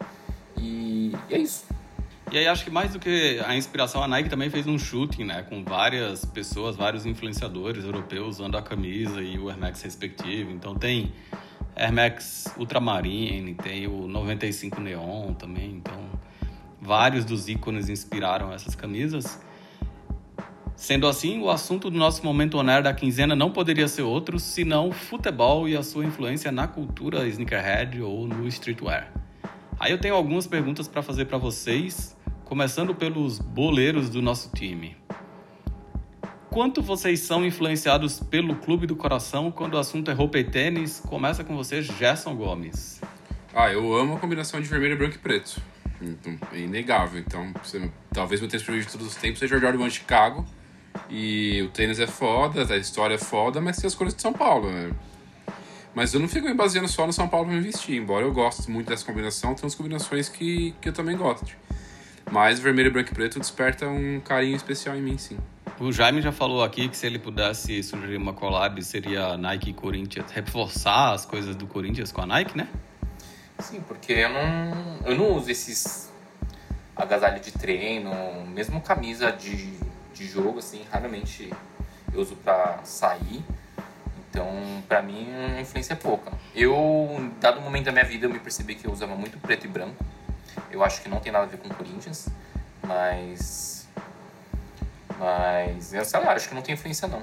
[SPEAKER 5] E, e é isso.
[SPEAKER 1] E aí acho que mais do que a inspiração, a Nike também fez um shooting, né? Com várias pessoas, vários influenciadores europeus usando a camisa e o Air Max respectivo. Então tem Air Max Ultramarine, tem o 95 Neon também. Então vários dos ícones inspiraram essas camisas. Sendo assim, o assunto do nosso momento oner da quinzena não poderia ser outro senão futebol e a sua influência na cultura sneakerhead ou no streetwear. Aí eu tenho algumas perguntas para fazer para vocês, começando pelos boleiros do nosso time. Quanto vocês são influenciados pelo clube do coração quando o assunto é roupa e tênis? Começa com você, Gerson Gomes.
[SPEAKER 2] Ah, eu amo a combinação de vermelho, branco e preto. Então, É inegável. Então, você- talvez meu tênis preferido de todos os tempos seja o Jordan 1 Chicago. E o tênis é foda, a história é foda, mas tem as cores de São Paulo, né? Mas eu não fico me baseando só no São Paulo pra me vestir. Embora eu goste muito dessa combinação, tem umas combinações que, que eu também gosto. Mas vermelho, branco e preto desperta um carinho especial em mim, sim.
[SPEAKER 1] O Jaime já falou aqui que se ele pudesse sugerir uma collab seria Nike e Corinthians, reforçar as coisas do Corinthians com a Nike, né?
[SPEAKER 5] Sim, porque eu não, eu não uso esses agasalho de treino, mesmo camisa de, de jogo, assim, raramente eu uso pra sair. Então, pra mim, a influência é pouca. Eu, em dado momento da minha vida, eu me percebi que eu usava muito preto e branco. Eu acho que não tem nada a ver com Corinthians, mas. Mas, eu sei lá, acho que não tem influência não.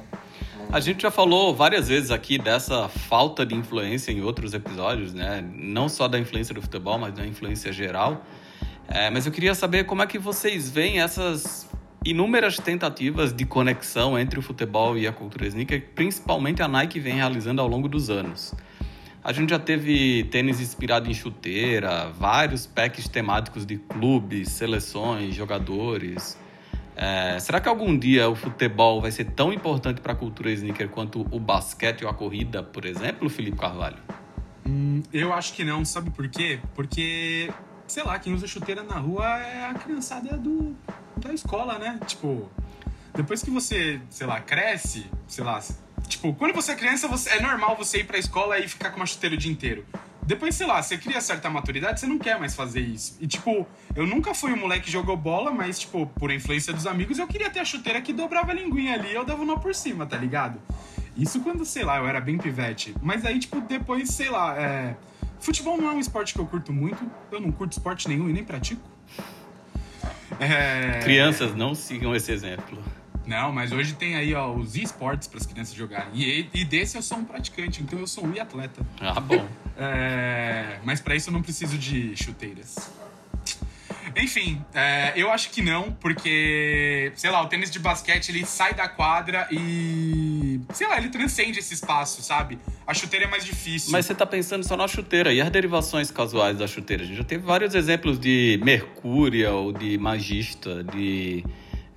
[SPEAKER 1] A gente já falou várias vezes aqui dessa falta de influência em outros episódios, né? Não só da influência do futebol, mas da influência geral. É, mas eu queria saber como é que vocês veem essas inúmeras tentativas de conexão entre o futebol e a cultura sneaker, principalmente a Nike vem realizando ao longo dos anos. A gente já teve tênis inspirado em chuteira, vários packs temáticos de clubes, seleções, jogadores. É, será que algum dia o futebol vai ser tão importante para a cultura sneaker quanto o basquete ou a corrida, por exemplo, Felipe Carvalho?
[SPEAKER 3] Hum, eu acho que não, sabe por quê? Porque, sei lá, quem usa chuteira na rua é a criançada do, da escola, né? Tipo, depois que você, sei lá, cresce, sei lá, tipo, quando você é criança, você, é normal você ir pra escola e ficar com uma chuteira o dia inteiro. Depois, sei lá, você cria certa maturidade, você não quer mais fazer isso. E, tipo, eu nunca fui um moleque que jogou bola, mas, tipo, por influência dos amigos, eu queria ter a chuteira que dobrava a linguinha ali eu dava uma por cima, tá ligado? Isso quando, sei lá, eu era bem pivete. Mas aí, tipo, depois, sei lá, é, futebol não é um esporte que eu curto muito. Eu não curto esporte nenhum e nem pratico. É...
[SPEAKER 1] Crianças, não sigam esse exemplo.
[SPEAKER 3] Não, mas hoje tem aí ó, os esportes para as crianças jogarem. E, e desse eu sou um praticante, então eu sou um e-atleta.
[SPEAKER 1] Ah, bom.
[SPEAKER 3] É, mas para isso eu não preciso de chuteiras. Enfim, é, eu acho que não, porque, sei lá, o tênis de basquete ele sai da quadra e. sei lá, ele transcende esse espaço, sabe? A chuteira é mais difícil.
[SPEAKER 1] Mas você tá pensando só na chuteira. E as derivações casuais da chuteira? A gente já teve vários exemplos de Mercurial, de Magista, de.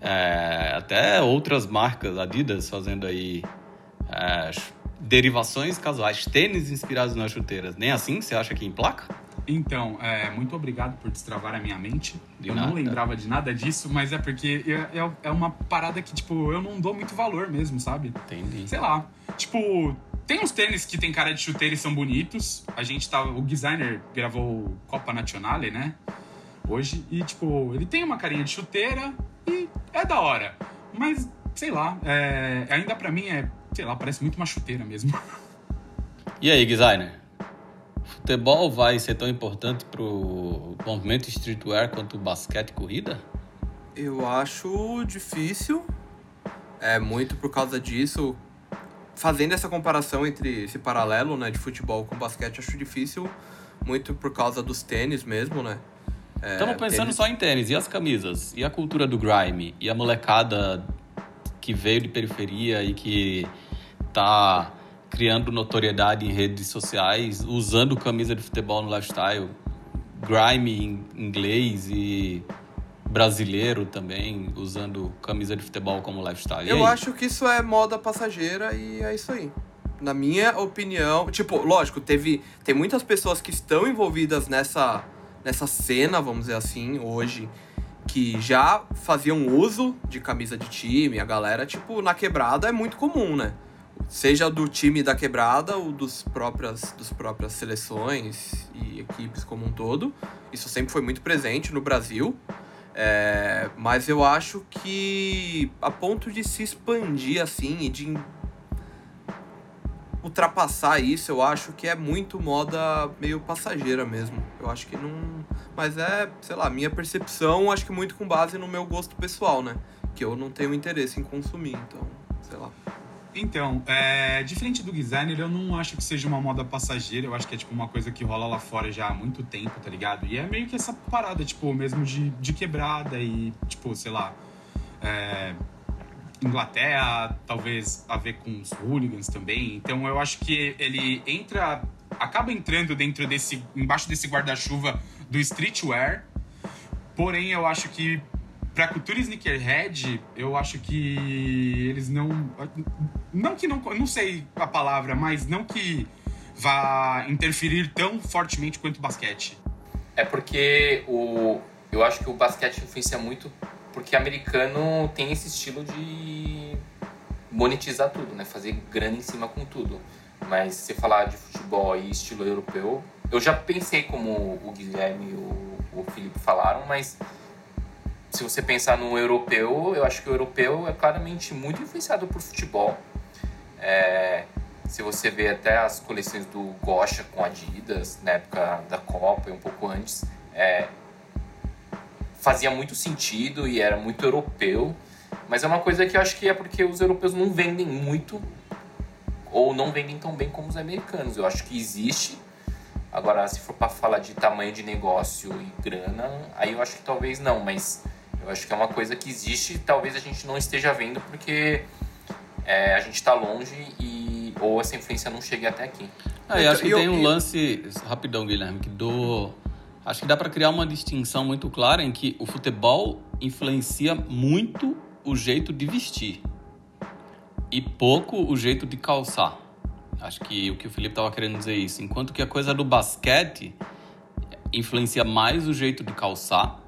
[SPEAKER 1] é, até outras marcas, Adidas, fazendo aí. é, derivações casuais, tênis inspirados nas chuteiras. Nem assim você acha que emplaca?
[SPEAKER 3] Então, é, muito obrigado por destravar a minha mente.
[SPEAKER 1] De
[SPEAKER 3] eu
[SPEAKER 1] nada.
[SPEAKER 3] não lembrava de nada disso, mas é porque é, é- é uma parada que, tipo, eu não dou muito valor mesmo, sabe?
[SPEAKER 1] Entendi.
[SPEAKER 3] Sei lá. Tipo, tem uns tênis que tem cara de chuteira e são bonitos. A gente tá. O designer gravou Copa Nazionale, né? Hoje. E, tipo, ele tem uma carinha de chuteira e é da hora. Mas, sei lá, é, ainda pra mim é. Sei lá, parece muito uma chuteira mesmo.
[SPEAKER 1] E aí, designer? Futebol vai ser tão importante pro movimento streetwear quanto o basquete e corrida?
[SPEAKER 4] Eu acho difícil. É muito por causa disso. Fazendo essa comparação entre esse paralelo, né, de futebol com basquete, acho difícil. Muito por causa dos tênis mesmo, né? É,
[SPEAKER 1] Estamos pensando
[SPEAKER 4] tênis-
[SPEAKER 1] só em tênis. E as camisas? E a cultura do grime? E a molecada que veio de periferia e que tá criando notoriedade em redes sociais, usando camisa de futebol no lifestyle? Grime em inglês e brasileiro também, usando camisa de futebol como lifestyle.
[SPEAKER 4] Eu acho que isso é moda passageira e é isso aí. Na minha opinião, tipo, lógico, teve tem muitas pessoas que estão envolvidas nessa nessa cena, vamos dizer assim, hoje, que já faziam uso de camisa de time, a galera, tipo, na quebrada é muito comum, né? Seja do time da quebrada ou dos próprias, dos próprias seleções e equipes como um todo. Isso sempre foi muito presente no Brasil. É, mas eu acho que a ponto de se expandir assim e de ultrapassar isso, eu acho que é muito moda meio passageira mesmo. Eu acho que não. Mas é, sei lá, minha percepção, acho que muito com base no meu gosto pessoal, né? Que eu não tenho interesse em consumir, então, sei lá.
[SPEAKER 3] Então, é, diferente do designer, eu não acho que seja uma moda passageira. Eu acho que é tipo uma coisa que rola lá fora já há muito tempo, tá ligado? E é meio que essa parada, tipo, mesmo de, de quebrada e, tipo, sei lá. é, Inglaterra, talvez a ver com os hooligans também. Então eu acho que ele entra. acaba entrando dentro desse. embaixo desse guarda-chuva do streetwear. Porém, eu acho que pra cultura sneakerhead, eu acho que eles não. Não que não. Não sei a palavra, mas não que vá interferir tão fortemente quanto o basquete.
[SPEAKER 5] É porque o, eu acho que o basquete influencia muito porque americano tem esse estilo de monetizar tudo, né? Fazer grana em cima com tudo. Mas se falar de futebol e estilo europeu, eu já pensei como o Guilherme e o, o Felipe falaram, mas se você pensar no europeu, eu acho que o europeu é claramente muito influenciado por futebol. É, se você vê até as coleções do Gosha com Adidas, na época da Copa e um pouco antes, é, fazia muito sentido e era muito europeu. Mas é uma coisa que eu acho que é porque os europeus não vendem muito ou não vendem tão bem como os americanos. Eu acho que existe. Agora, se for para falar de tamanho de negócio e grana, aí eu acho que talvez não, mas eu acho que é uma coisa que existe e talvez a gente não esteja vendo porque é, a gente está longe e ou essa influência não chegue até aqui.
[SPEAKER 1] Ah, e acho que
[SPEAKER 4] Eu-
[SPEAKER 1] tem um
[SPEAKER 4] eu-
[SPEAKER 1] lance, rapidão, Guilherme, que do. Acho que dá para criar uma distinção muito clara em que o futebol influencia muito o jeito de vestir e pouco o jeito de calçar. Acho que o que o Felipe estava querendo dizer é isso. Enquanto que a coisa do basquete influencia mais o jeito de calçar.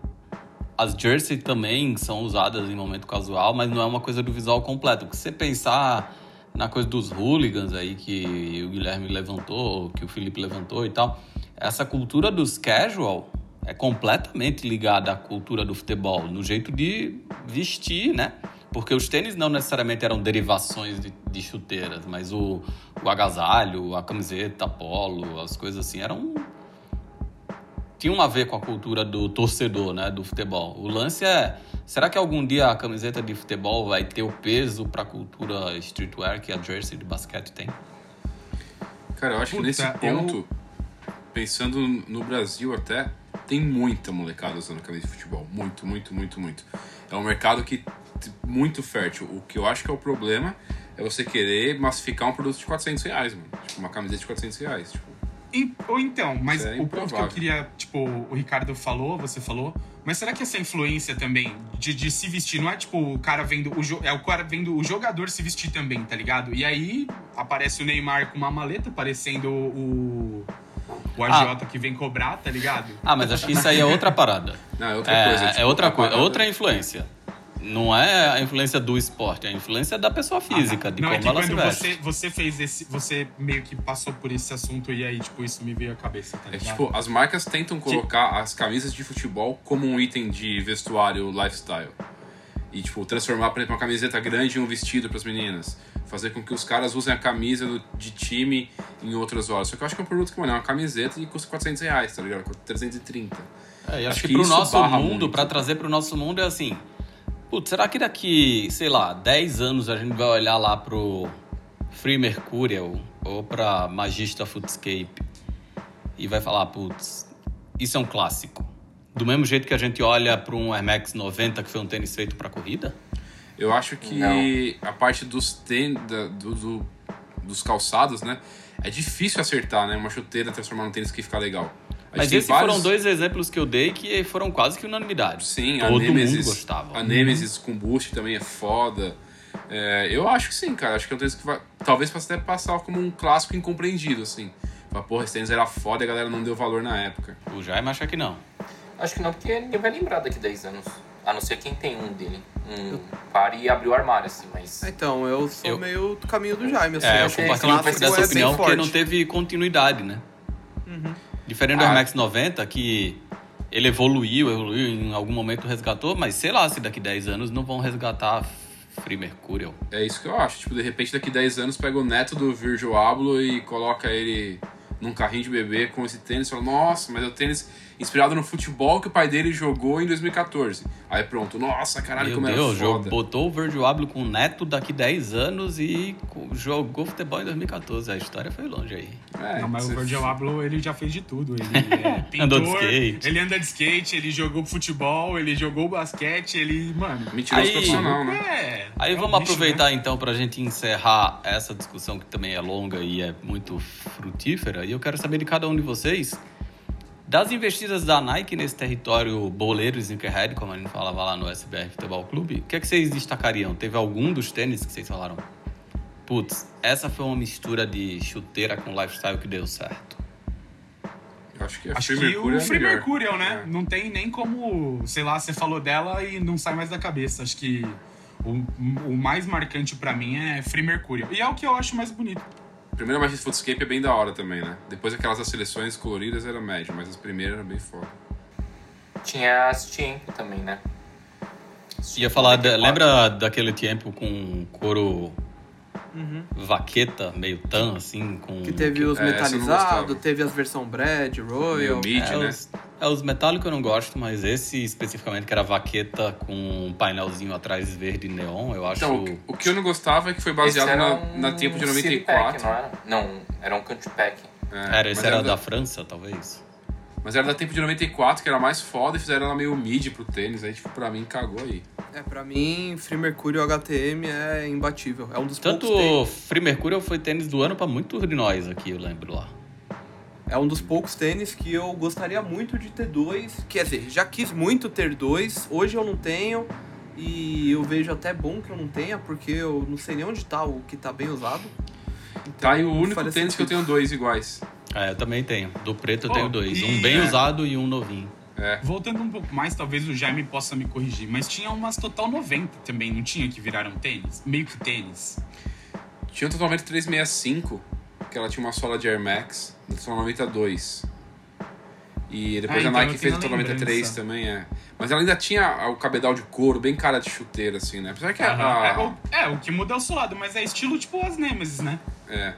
[SPEAKER 1] As jerseys também são usadas em momento casual, mas não é uma coisa do visual completo. Porque se você pensar na coisa dos hooligans aí que o Guilherme levantou, que o Felipe levantou e tal, essa cultura dos casual é completamente ligada à cultura do futebol, no jeito de vestir, né? Porque os tênis não necessariamente eram derivações de, de chuteiras, mas o, o agasalho, a camiseta, polo, as coisas assim, eram tinham a ver com a cultura do torcedor, né, do futebol. O lance é, será que algum dia a camiseta de futebol vai ter o peso para a cultura streetwear que a jersey de basquete tem?
[SPEAKER 2] Cara, eu acho
[SPEAKER 3] Puta,
[SPEAKER 2] que nesse
[SPEAKER 3] eu-
[SPEAKER 2] ponto, pensando no Brasil até, tem muita molecada usando camisa de futebol. Muito, muito, muito, muito. É um mercado que muito fértil. O que eu acho que é o problema é você querer massificar um produto de 400 reais, mano. Tipo, uma camiseta de 400 reais. Tipo,
[SPEAKER 3] E- ou então, mas
[SPEAKER 2] é
[SPEAKER 3] o ponto que eu queria, tipo, o Ricardo falou, você falou, mas será que essa influência também de, de se vestir não é tipo o cara vendo o jo- é o cara vendo o jogador se vestir também, tá ligado? E aí aparece o Neymar com uma maleta parecendo o o agiota que vem cobrar, tá ligado?
[SPEAKER 1] Ah, mas acho que isso aí é outra parada.
[SPEAKER 2] não, é outra
[SPEAKER 1] É,
[SPEAKER 2] coisa.
[SPEAKER 1] é
[SPEAKER 2] tipo,
[SPEAKER 1] outra
[SPEAKER 2] a
[SPEAKER 1] coisa, é
[SPEAKER 2] parada-
[SPEAKER 1] outra influência. Não é a influência do esporte, é a influência da pessoa física, de
[SPEAKER 3] não,
[SPEAKER 1] como
[SPEAKER 3] é que
[SPEAKER 1] ela se
[SPEAKER 3] quando
[SPEAKER 1] veste.
[SPEAKER 3] você, você fez esse. Você meio que passou por esse assunto e aí, tipo, isso me veio à cabeça, tá
[SPEAKER 2] É que, tipo, as marcas tentam colocar as camisas de futebol como um item de vestuário lifestyle. E, tipo, transformar, por exemplo, uma camiseta grande em um vestido para as meninas. Fazer com que os caras usem a camisa do- de time em outras horas. Só que eu acho que é um produto que, mano, é uma camiseta e custa 400 reais, tá ligado? Custa 330.
[SPEAKER 1] É, e acho,
[SPEAKER 2] Acho
[SPEAKER 1] que,
[SPEAKER 2] que
[SPEAKER 1] pro nosso mundo, pra trazer pro nosso mundo é assim. Putz, será que daqui, sei lá, 10 anos a gente vai olhar lá pro Free Mercurial ou pra Magista Footscape e vai falar, putz, isso é um clássico. Do mesmo jeito que a gente olha para um Air Max 90 que foi um tênis feito para corrida?
[SPEAKER 2] Eu acho que
[SPEAKER 5] Não.
[SPEAKER 2] a parte dos da- do, do- dos calçados, né? É difícil acertar, né? Uma chuteira transformar num tênis que fica legal. A
[SPEAKER 1] Mas esses
[SPEAKER 2] vários-
[SPEAKER 1] foram dois exemplos que eu dei que foram quase que unanimidade.
[SPEAKER 2] Sim, a
[SPEAKER 1] Todo
[SPEAKER 2] Nemesis,
[SPEAKER 1] mundo gostava.
[SPEAKER 2] A Nemesis com boost também é foda. É, eu acho que sim, cara. Acho que é um tênis que vai. Talvez possa até passar como um clássico incompreendido, assim. Fala, porra, esse tênis era foda e a galera não deu valor na época.
[SPEAKER 1] O Jaime acha que não.
[SPEAKER 5] Acho que não, porque ninguém vai lembrar daqui 10 anos. A não ser quem tem um dele. Um par e abriu o armário, assim, mas.
[SPEAKER 4] Então, eu sou
[SPEAKER 1] Eu-
[SPEAKER 4] meio do caminho do Jaime, assim.
[SPEAKER 1] É, eu
[SPEAKER 4] acho que
[SPEAKER 1] compartilho um pouco
[SPEAKER 4] clássico
[SPEAKER 1] dessa
[SPEAKER 4] é
[SPEAKER 1] opinião porque não teve continuidade, né? Diferente do
[SPEAKER 2] Ah.
[SPEAKER 1] Air Max 90, que ele evoluiu, evoluiu, em algum momento resgatou, mas sei lá se daqui 10 anos não vão resgatar Free Mercurial.
[SPEAKER 2] É isso que eu acho. Tipo, de repente, daqui 10 anos, pega o neto do Virgil Abloh e coloca ele num carrinho de bebê com esse tênis e fala, nossa, mas é o tênis inspirado no futebol que o pai dele jogou em 2014. Aí pronto, nossa, caralho,
[SPEAKER 1] Meu
[SPEAKER 2] como
[SPEAKER 1] Deus,
[SPEAKER 2] era foda.
[SPEAKER 1] botou o Virgil Abloh com o Neto daqui 10 anos e jogou futebol em 2014. A história foi longe aí.
[SPEAKER 2] É,
[SPEAKER 3] Não, mas o Virgil Abloh, ele já fez de tudo. Ele é pintor,
[SPEAKER 1] Andou de skate.
[SPEAKER 3] ele anda de skate, ele jogou futebol, ele jogou basquete, ele, mano...
[SPEAKER 2] Mentiroso
[SPEAKER 1] Aí-
[SPEAKER 2] profissional, né?
[SPEAKER 3] É,
[SPEAKER 1] Aí
[SPEAKER 3] é um
[SPEAKER 1] vamos
[SPEAKER 3] bicho,
[SPEAKER 1] aproveitar
[SPEAKER 3] né?
[SPEAKER 1] então para a gente encerrar essa discussão que também é longa e é muito frutífera. E eu quero saber de cada um de vocês das investidas da Nike nesse território boleiro e sneakerhead, como a gente falava lá no SBR Futebol Clube. O que, é que vocês destacariam? Teve algum dos tênis que vocês falaram? Putz, essa foi uma mistura de chuteira com lifestyle que deu certo.
[SPEAKER 2] Eu acho que a
[SPEAKER 3] Acho
[SPEAKER 2] Free
[SPEAKER 3] que
[SPEAKER 2] Mercury
[SPEAKER 3] o
[SPEAKER 2] é
[SPEAKER 3] Free
[SPEAKER 2] melhor.
[SPEAKER 3] Mercurial, né?
[SPEAKER 2] É.
[SPEAKER 3] Não tem nem como, sei lá, você falou dela e não sai mais da cabeça. Acho que o, o mais marcante pra mim é Free Mercurial. E é o que eu acho mais bonito.
[SPEAKER 2] A primeira Magis Footscape é bem da hora também, né? Depois aquelas das seleções coloridas era médio, mas as primeiras eram bem foda.
[SPEAKER 5] Tinha as Tiempo também, né?
[SPEAKER 1] Ia falar, da-
[SPEAKER 5] 94.
[SPEAKER 1] lembra daquele tempo com couro vaqueta, meio tan, assim, com...
[SPEAKER 4] Que teve os
[SPEAKER 2] É,
[SPEAKER 4] metalizados, teve as versão Brad, Royal.
[SPEAKER 2] mid,
[SPEAKER 1] É,
[SPEAKER 2] né?
[SPEAKER 1] os, é, os metálicos eu não gosto, mas esse especificamente, que era vaqueta com um painelzinho atrás verde neon, eu acho...
[SPEAKER 2] Então, o que- o que eu não gostava é que foi baseado
[SPEAKER 5] Esse
[SPEAKER 2] na,
[SPEAKER 5] era um
[SPEAKER 2] na tempo de
[SPEAKER 5] City
[SPEAKER 2] 94.
[SPEAKER 5] Pack, não era? Não, era um country pack.
[SPEAKER 2] É,
[SPEAKER 1] Era, esse
[SPEAKER 2] mas
[SPEAKER 1] era da
[SPEAKER 2] da,
[SPEAKER 1] França, talvez.
[SPEAKER 2] Mas era da tempo de 94, que era mais foda, e fizeram ela meio mid pro tênis, aí, tipo, pra mim, cagou aí.
[SPEAKER 4] É, pra mim, Free Mercury HTM é imbatível. É um dos
[SPEAKER 1] Tanto
[SPEAKER 4] poucos tênis,
[SPEAKER 1] Free Mercurial foi tênis do ano pra muitos de nós aqui, eu lembro lá.
[SPEAKER 4] é um dos poucos tênis que eu gostaria muito de ter dois. Quer dizer, já quis muito ter dois, hoje eu não tenho. E eu vejo até bom que eu não tenha, porque eu não sei nem onde tá o que tá bem usado. Então,
[SPEAKER 2] Tá aí o único tênis que eu
[SPEAKER 4] sentido.
[SPEAKER 2] tenho dois iguais.
[SPEAKER 1] É, eu também tenho. Do preto eu
[SPEAKER 3] Pô,
[SPEAKER 1] tenho dois.
[SPEAKER 3] e-
[SPEAKER 1] Um bem
[SPEAKER 3] é.
[SPEAKER 1] usado e um novinho.
[SPEAKER 2] É.
[SPEAKER 3] Voltando um pouco mais, talvez o Jaime possa me corrigir, mas tinha umas Total 90 também, não tinha que viraram tênis? Meio que tênis.
[SPEAKER 2] Tinha um totalmente 365, que ela tinha uma sola de Air Max, no Total 92. E depois
[SPEAKER 3] Ah,
[SPEAKER 2] a
[SPEAKER 3] então
[SPEAKER 2] Nike
[SPEAKER 3] eu
[SPEAKER 2] fez o
[SPEAKER 3] a
[SPEAKER 2] 93
[SPEAKER 3] lembrança.
[SPEAKER 2] também, é. Mas ela ainda tinha o cabedal de couro, bem cara de chuteira, assim, né? Apesar que a-.
[SPEAKER 3] É,
[SPEAKER 2] a,
[SPEAKER 3] o, é, o que muda é o solado, mas é estilo tipo as Nemesis, né?
[SPEAKER 2] é.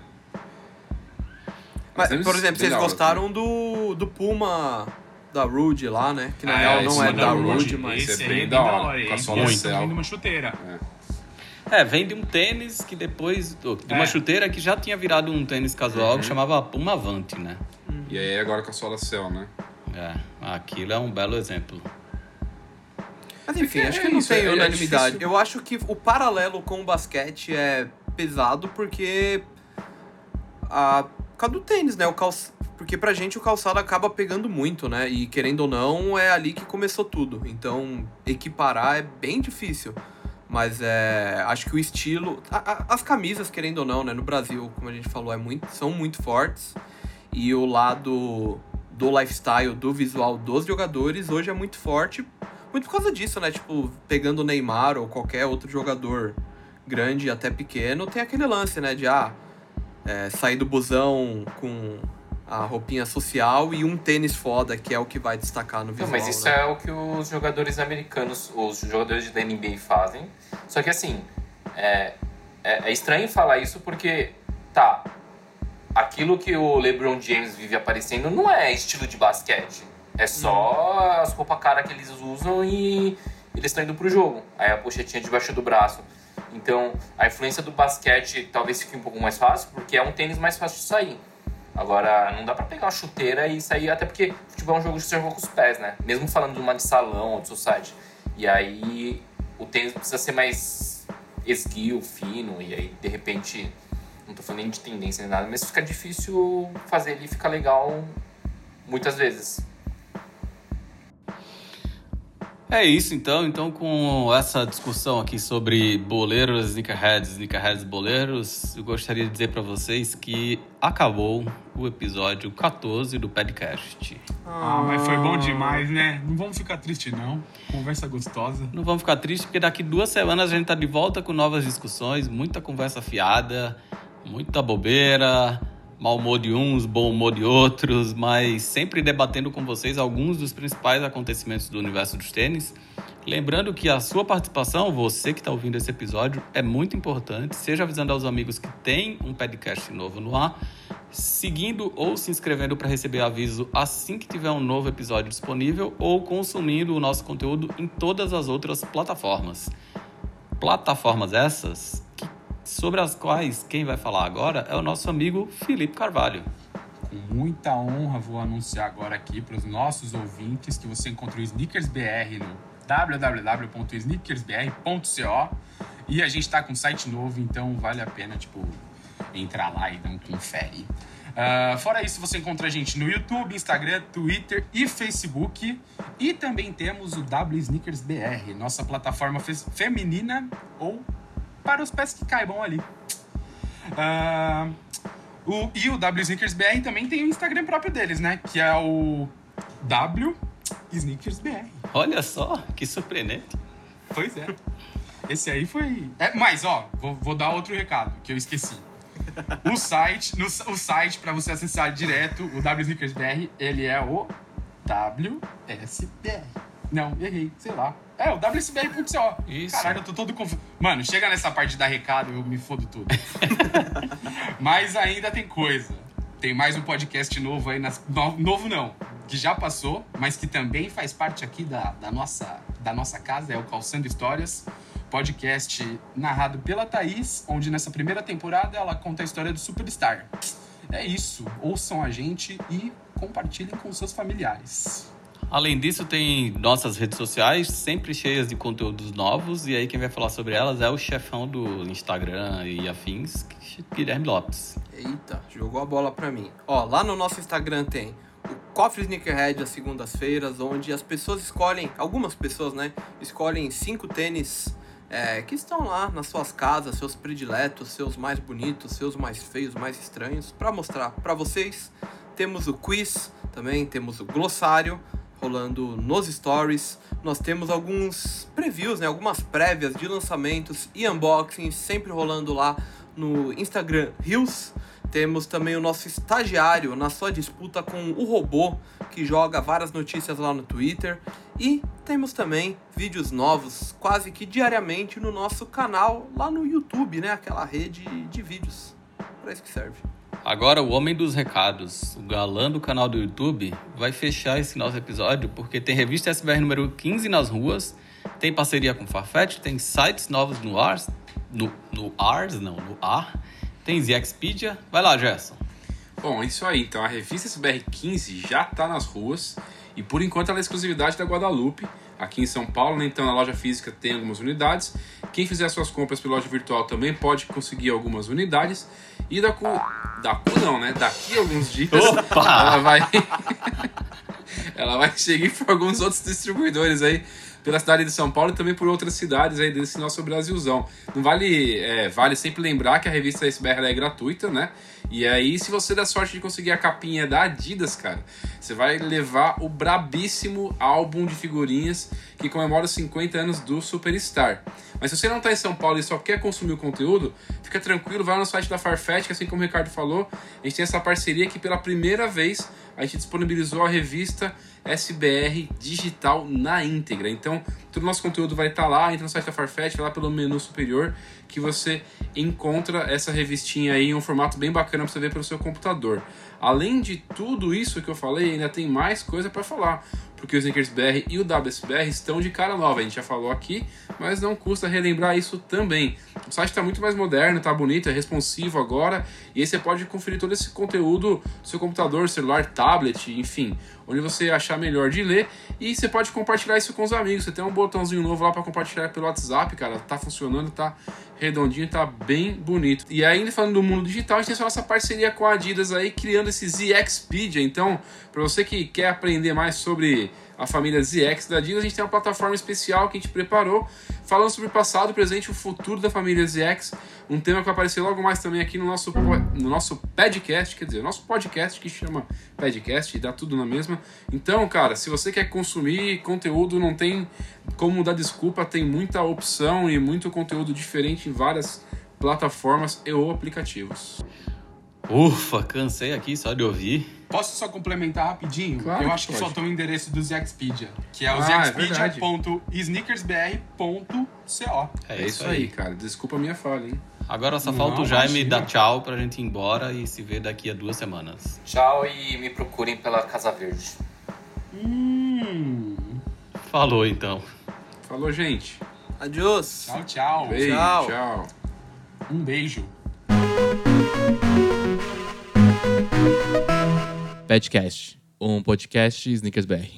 [SPEAKER 4] Mas, por exemplo, vocês
[SPEAKER 2] da
[SPEAKER 4] gostaram do, do Puma da Rude lá, né? Que na
[SPEAKER 3] Ah,
[SPEAKER 4] real
[SPEAKER 2] esse
[SPEAKER 4] não é
[SPEAKER 2] é
[SPEAKER 4] da
[SPEAKER 2] da
[SPEAKER 4] Rude,
[SPEAKER 2] Rude,
[SPEAKER 4] mas.
[SPEAKER 2] esse é
[SPEAKER 3] aí
[SPEAKER 2] bem
[SPEAKER 3] é
[SPEAKER 2] da
[SPEAKER 3] bem da
[SPEAKER 2] hora,
[SPEAKER 3] hora.
[SPEAKER 2] com a
[SPEAKER 3] Esse
[SPEAKER 2] sola
[SPEAKER 3] de uma chuteira.
[SPEAKER 1] É, vem de um tênis que depois. De uma
[SPEAKER 3] É.
[SPEAKER 1] chuteira que já tinha virado um tênis casual
[SPEAKER 2] Uhum.
[SPEAKER 1] que chamava Puma Avante, né?
[SPEAKER 2] E aí agora com a sola Cell, né?
[SPEAKER 1] É, aquilo é um belo exemplo.
[SPEAKER 4] Mas enfim,
[SPEAKER 2] É
[SPEAKER 4] acho que não
[SPEAKER 2] isso,
[SPEAKER 4] tem
[SPEAKER 2] é- é
[SPEAKER 4] unanimidade.
[SPEAKER 2] difícil.
[SPEAKER 4] Eu acho que o paralelo com o basquete é pesado porque. A, por causa do tênis, né? O calç... Porque pra gente o calçado acaba pegando muito, né? E querendo ou não, é ali que começou tudo. Então, equiparar é bem difícil. Mas é. Acho que o estilo. a- a- as camisas, querendo ou não, né? No Brasil, como a gente falou, é muito, são muito fortes. E o lado do lifestyle, do visual dos jogadores, hoje é muito forte. Muito por causa disso, né? Tipo, pegando o Neymar ou qualquer outro jogador grande, até pequeno, tem aquele lance, né? De ah, é, sair do busão com a roupinha social e um tênis foda, que é o que vai destacar no
[SPEAKER 5] Não,
[SPEAKER 4] visual.
[SPEAKER 5] mas isso
[SPEAKER 4] né?
[SPEAKER 5] é o que os jogadores americanos, os jogadores da NBA fazem. Só que assim, é, é, é estranho falar isso porque, tá, aquilo que o LeBron James vive aparecendo não é estilo de basquete. É só as roupas cara que eles usam e eles estão indo pro jogo. Aí a pochetinha debaixo do braço. Então, a influência do basquete talvez fique um pouco mais fácil, porque é um tênis mais fácil de sair. Agora, não dá pra pegar uma chuteira e sair, até porque futebol é um jogo de ser com os pés, né? Mesmo falando de uma de salão ou de society. E aí, o tênis precisa ser mais esguio, fino, e aí, de repente, não tô falando nem de tendência nem nada, mas fica difícil fazer ele ficar legal muitas vezes.
[SPEAKER 1] É isso então, então com essa discussão aqui sobre boleiros, sneakerheads, sneakerheads boleiros, eu gostaria de dizer pra vocês que acabou o episódio 14 do podcast.
[SPEAKER 3] Ah, mas foi bom demais, né? Não vamos ficar tristes, não. Conversa gostosa.
[SPEAKER 1] Não vamos ficar tristes porque daqui duas semanas a gente tá de volta com novas discussões, muita conversa fiada, muita bobeira, mau humor de uns, bom humor de outros, mas sempre debatendo com vocês alguns dos principais acontecimentos do universo dos tênis. Lembrando que a sua participação, você que está ouvindo esse episódio, é muito importante. Seja avisando aos amigos que tem um podcast novo no ar, seguindo ou se inscrevendo para receber aviso assim que tiver um novo episódio disponível ou consumindo o nosso conteúdo em todas as outras plataformas. Plataformas essas sobre as quais quem vai falar agora é o nosso amigo Felipe Carvalho.
[SPEAKER 3] Com muita honra, vou anunciar agora aqui para os nossos ouvintes que você encontra o Sneakers BR no www.sneakersbr.co e a gente está com um site novo, então vale a pena, tipo, entrar lá e dar um confere. Ah, fora isso, você encontra a gente no YouTube, Instagram, Twitter e Facebook. E também temos o W Sneakers BR, nossa plataforma fe- feminina ou para os pés que caibam ali. Ah, o, e o W Sneakers BR também tem o Instagram próprio deles, né? Que é o W Sneakers BR.
[SPEAKER 1] Olha só, que surpreendente.
[SPEAKER 3] Pois é. Esse aí foi. É, mas, ó, vou, vou dar outro recado que eu esqueci. O site, no, o site para você acessar direto o W Sneakers BR, ele é o WSBR. Não, errei, sei lá. É, o WSBR.co.
[SPEAKER 1] Isso.
[SPEAKER 3] Caralho, eu tô todo confuso. Mano, chega nessa parte de dar recado, eu me fodo tudo. Mas ainda tem coisa. Tem mais um podcast novo aí. Nas, no- novo não, que já passou, mas que também faz parte aqui da, da, nossa, da nossa casa, é o Calçando Histórias. Podcast narrado pela Thaís, onde nessa primeira temporada ela conta a história do Superstar. É isso. Ouçam a gente e compartilhem com seus familiares.
[SPEAKER 1] Além disso, tem nossas redes sociais sempre cheias de conteúdos novos. E aí, quem vai falar sobre elas é o chefão do Instagram e afins, Guilherme Lopes.
[SPEAKER 4] Eita, jogou a bola pra mim. Ó, lá no nosso Instagram tem o Coffee Sneakerhead às segundas-feiras, onde as pessoas escolhem, algumas pessoas, né, escolhem cinco tênis é, que estão lá nas suas casas, seus prediletos, seus mais bonitos, seus mais feios, mais estranhos, pra mostrar pra vocês. Temos o quiz, também temos o glossário rolando nos stories. Nós temos alguns previews, né, algumas prévias de lançamentos e unboxings sempre rolando lá no Instagram Reels. Temos também o nosso estagiário na sua disputa com o robô, que joga várias notícias lá no Twitter. E temos também vídeos novos, quase que diariamente, no nosso canal lá no YouTube, né? Aquela rede de vídeos. Para isso que serve.
[SPEAKER 1] Agora, o homem dos recados, o galã do canal do YouTube, vai fechar esse nosso episódio porque tem revista SBR número 15 nas ruas, tem parceria com Farfetch, tem sites novos no Ars, no, no Ars, não, no Ar, tem Zexpedia. Vai lá, Gerson.
[SPEAKER 2] Bom, é isso aí. Então, a revista SBR 15 já está nas ruas e por enquanto ela é exclusividade da Guadalupe, aqui em São Paulo. Né? Então, na loja física tem algumas unidades. Quem fizer suas compras pela loja virtual também pode conseguir algumas unidades. E da cu, da cu não, né? Daqui a alguns dias
[SPEAKER 1] Opa!
[SPEAKER 2] ela vai ela vai seguir por alguns outros distribuidores aí pela cidade de São Paulo e também por outras cidades aí desse nosso Brasilzão. Não vale, é, vale sempre lembrar que a revista SBR é gratuita, né? E aí, se você der sorte de conseguir a capinha da Adidas, cara, você vai levar o brabíssimo álbum de figurinhas que comemora os 50 anos do Superstar. Mas se você não está em São Paulo e só quer consumir o conteúdo, fica tranquilo, vai no site da Farfetch, que assim como o Ricardo falou, a gente tem essa parceria que pela primeira vez a gente disponibilizou a revista SBR digital na íntegra. Então, todo o nosso conteúdo vai estar lá, entra no site da Farfetch, vai lá pelo menu superior que você encontra essa revistinha aí em um formato bem bacana para você ver pelo seu computador. Além de tudo isso que eu falei, ainda tem mais coisa para falar, porque o Snickers BR e o WSBR estão de cara nova. A gente já falou aqui, mas não custa relembrar isso também. O site está muito mais moderno, está bonito, é responsivo agora, e aí você pode conferir todo esse conteúdo no seu computador, celular, tablet, enfim, onde você achar melhor de ler, e você pode compartilhar isso com os amigos. Você tem um botãozinho novo lá para compartilhar pelo WhatsApp, cara, tá funcionando, tá redondinho, tá bem bonito. E ainda falando do mundo digital, a gente tem essa nossa parceria com a Adidas aí, criando esse ZXpedia. Então, para você que quer aprender mais sobre a família ZX da Adidas, a gente tem uma plataforma especial que a gente preparou, falando sobre o passado, o presente e o futuro da família ZX, um tema que vai aparecer logo mais também aqui no nosso, no nosso podcast, quer dizer, nosso podcast que chama podcast e dá tudo na mesma. Então, cara, se você quer consumir conteúdo, não tem como dar desculpa, tem muita opção e muito conteúdo diferente em várias plataformas e ou aplicativos.
[SPEAKER 1] Ufa, cansei aqui só de ouvir.
[SPEAKER 3] Posso só complementar rapidinho?
[SPEAKER 2] Claro
[SPEAKER 3] eu
[SPEAKER 2] que
[SPEAKER 3] acho que
[SPEAKER 2] pode.
[SPEAKER 3] faltou o endereço do Zexpedia, que é o
[SPEAKER 2] Ah, é
[SPEAKER 3] zexpedia.sneakersbr.co.
[SPEAKER 1] É,
[SPEAKER 2] É, isso aí, cara. Desculpa a minha falha, hein?
[SPEAKER 1] Agora só
[SPEAKER 3] Não,
[SPEAKER 1] falta o Jaime
[SPEAKER 3] imagina.
[SPEAKER 1] dar tchau pra gente ir embora e se ver daqui a duas semanas.
[SPEAKER 5] Tchau e me procurem pela Casa Verde.
[SPEAKER 3] Hum.
[SPEAKER 1] Falou então.
[SPEAKER 2] Falou, gente.
[SPEAKER 4] Adiós.
[SPEAKER 3] Tchau, tchau.
[SPEAKER 2] Beijo,
[SPEAKER 4] Tchau.
[SPEAKER 2] tchau.
[SPEAKER 3] Um beijo.
[SPEAKER 6] Petcast, um podcast Snickers BR.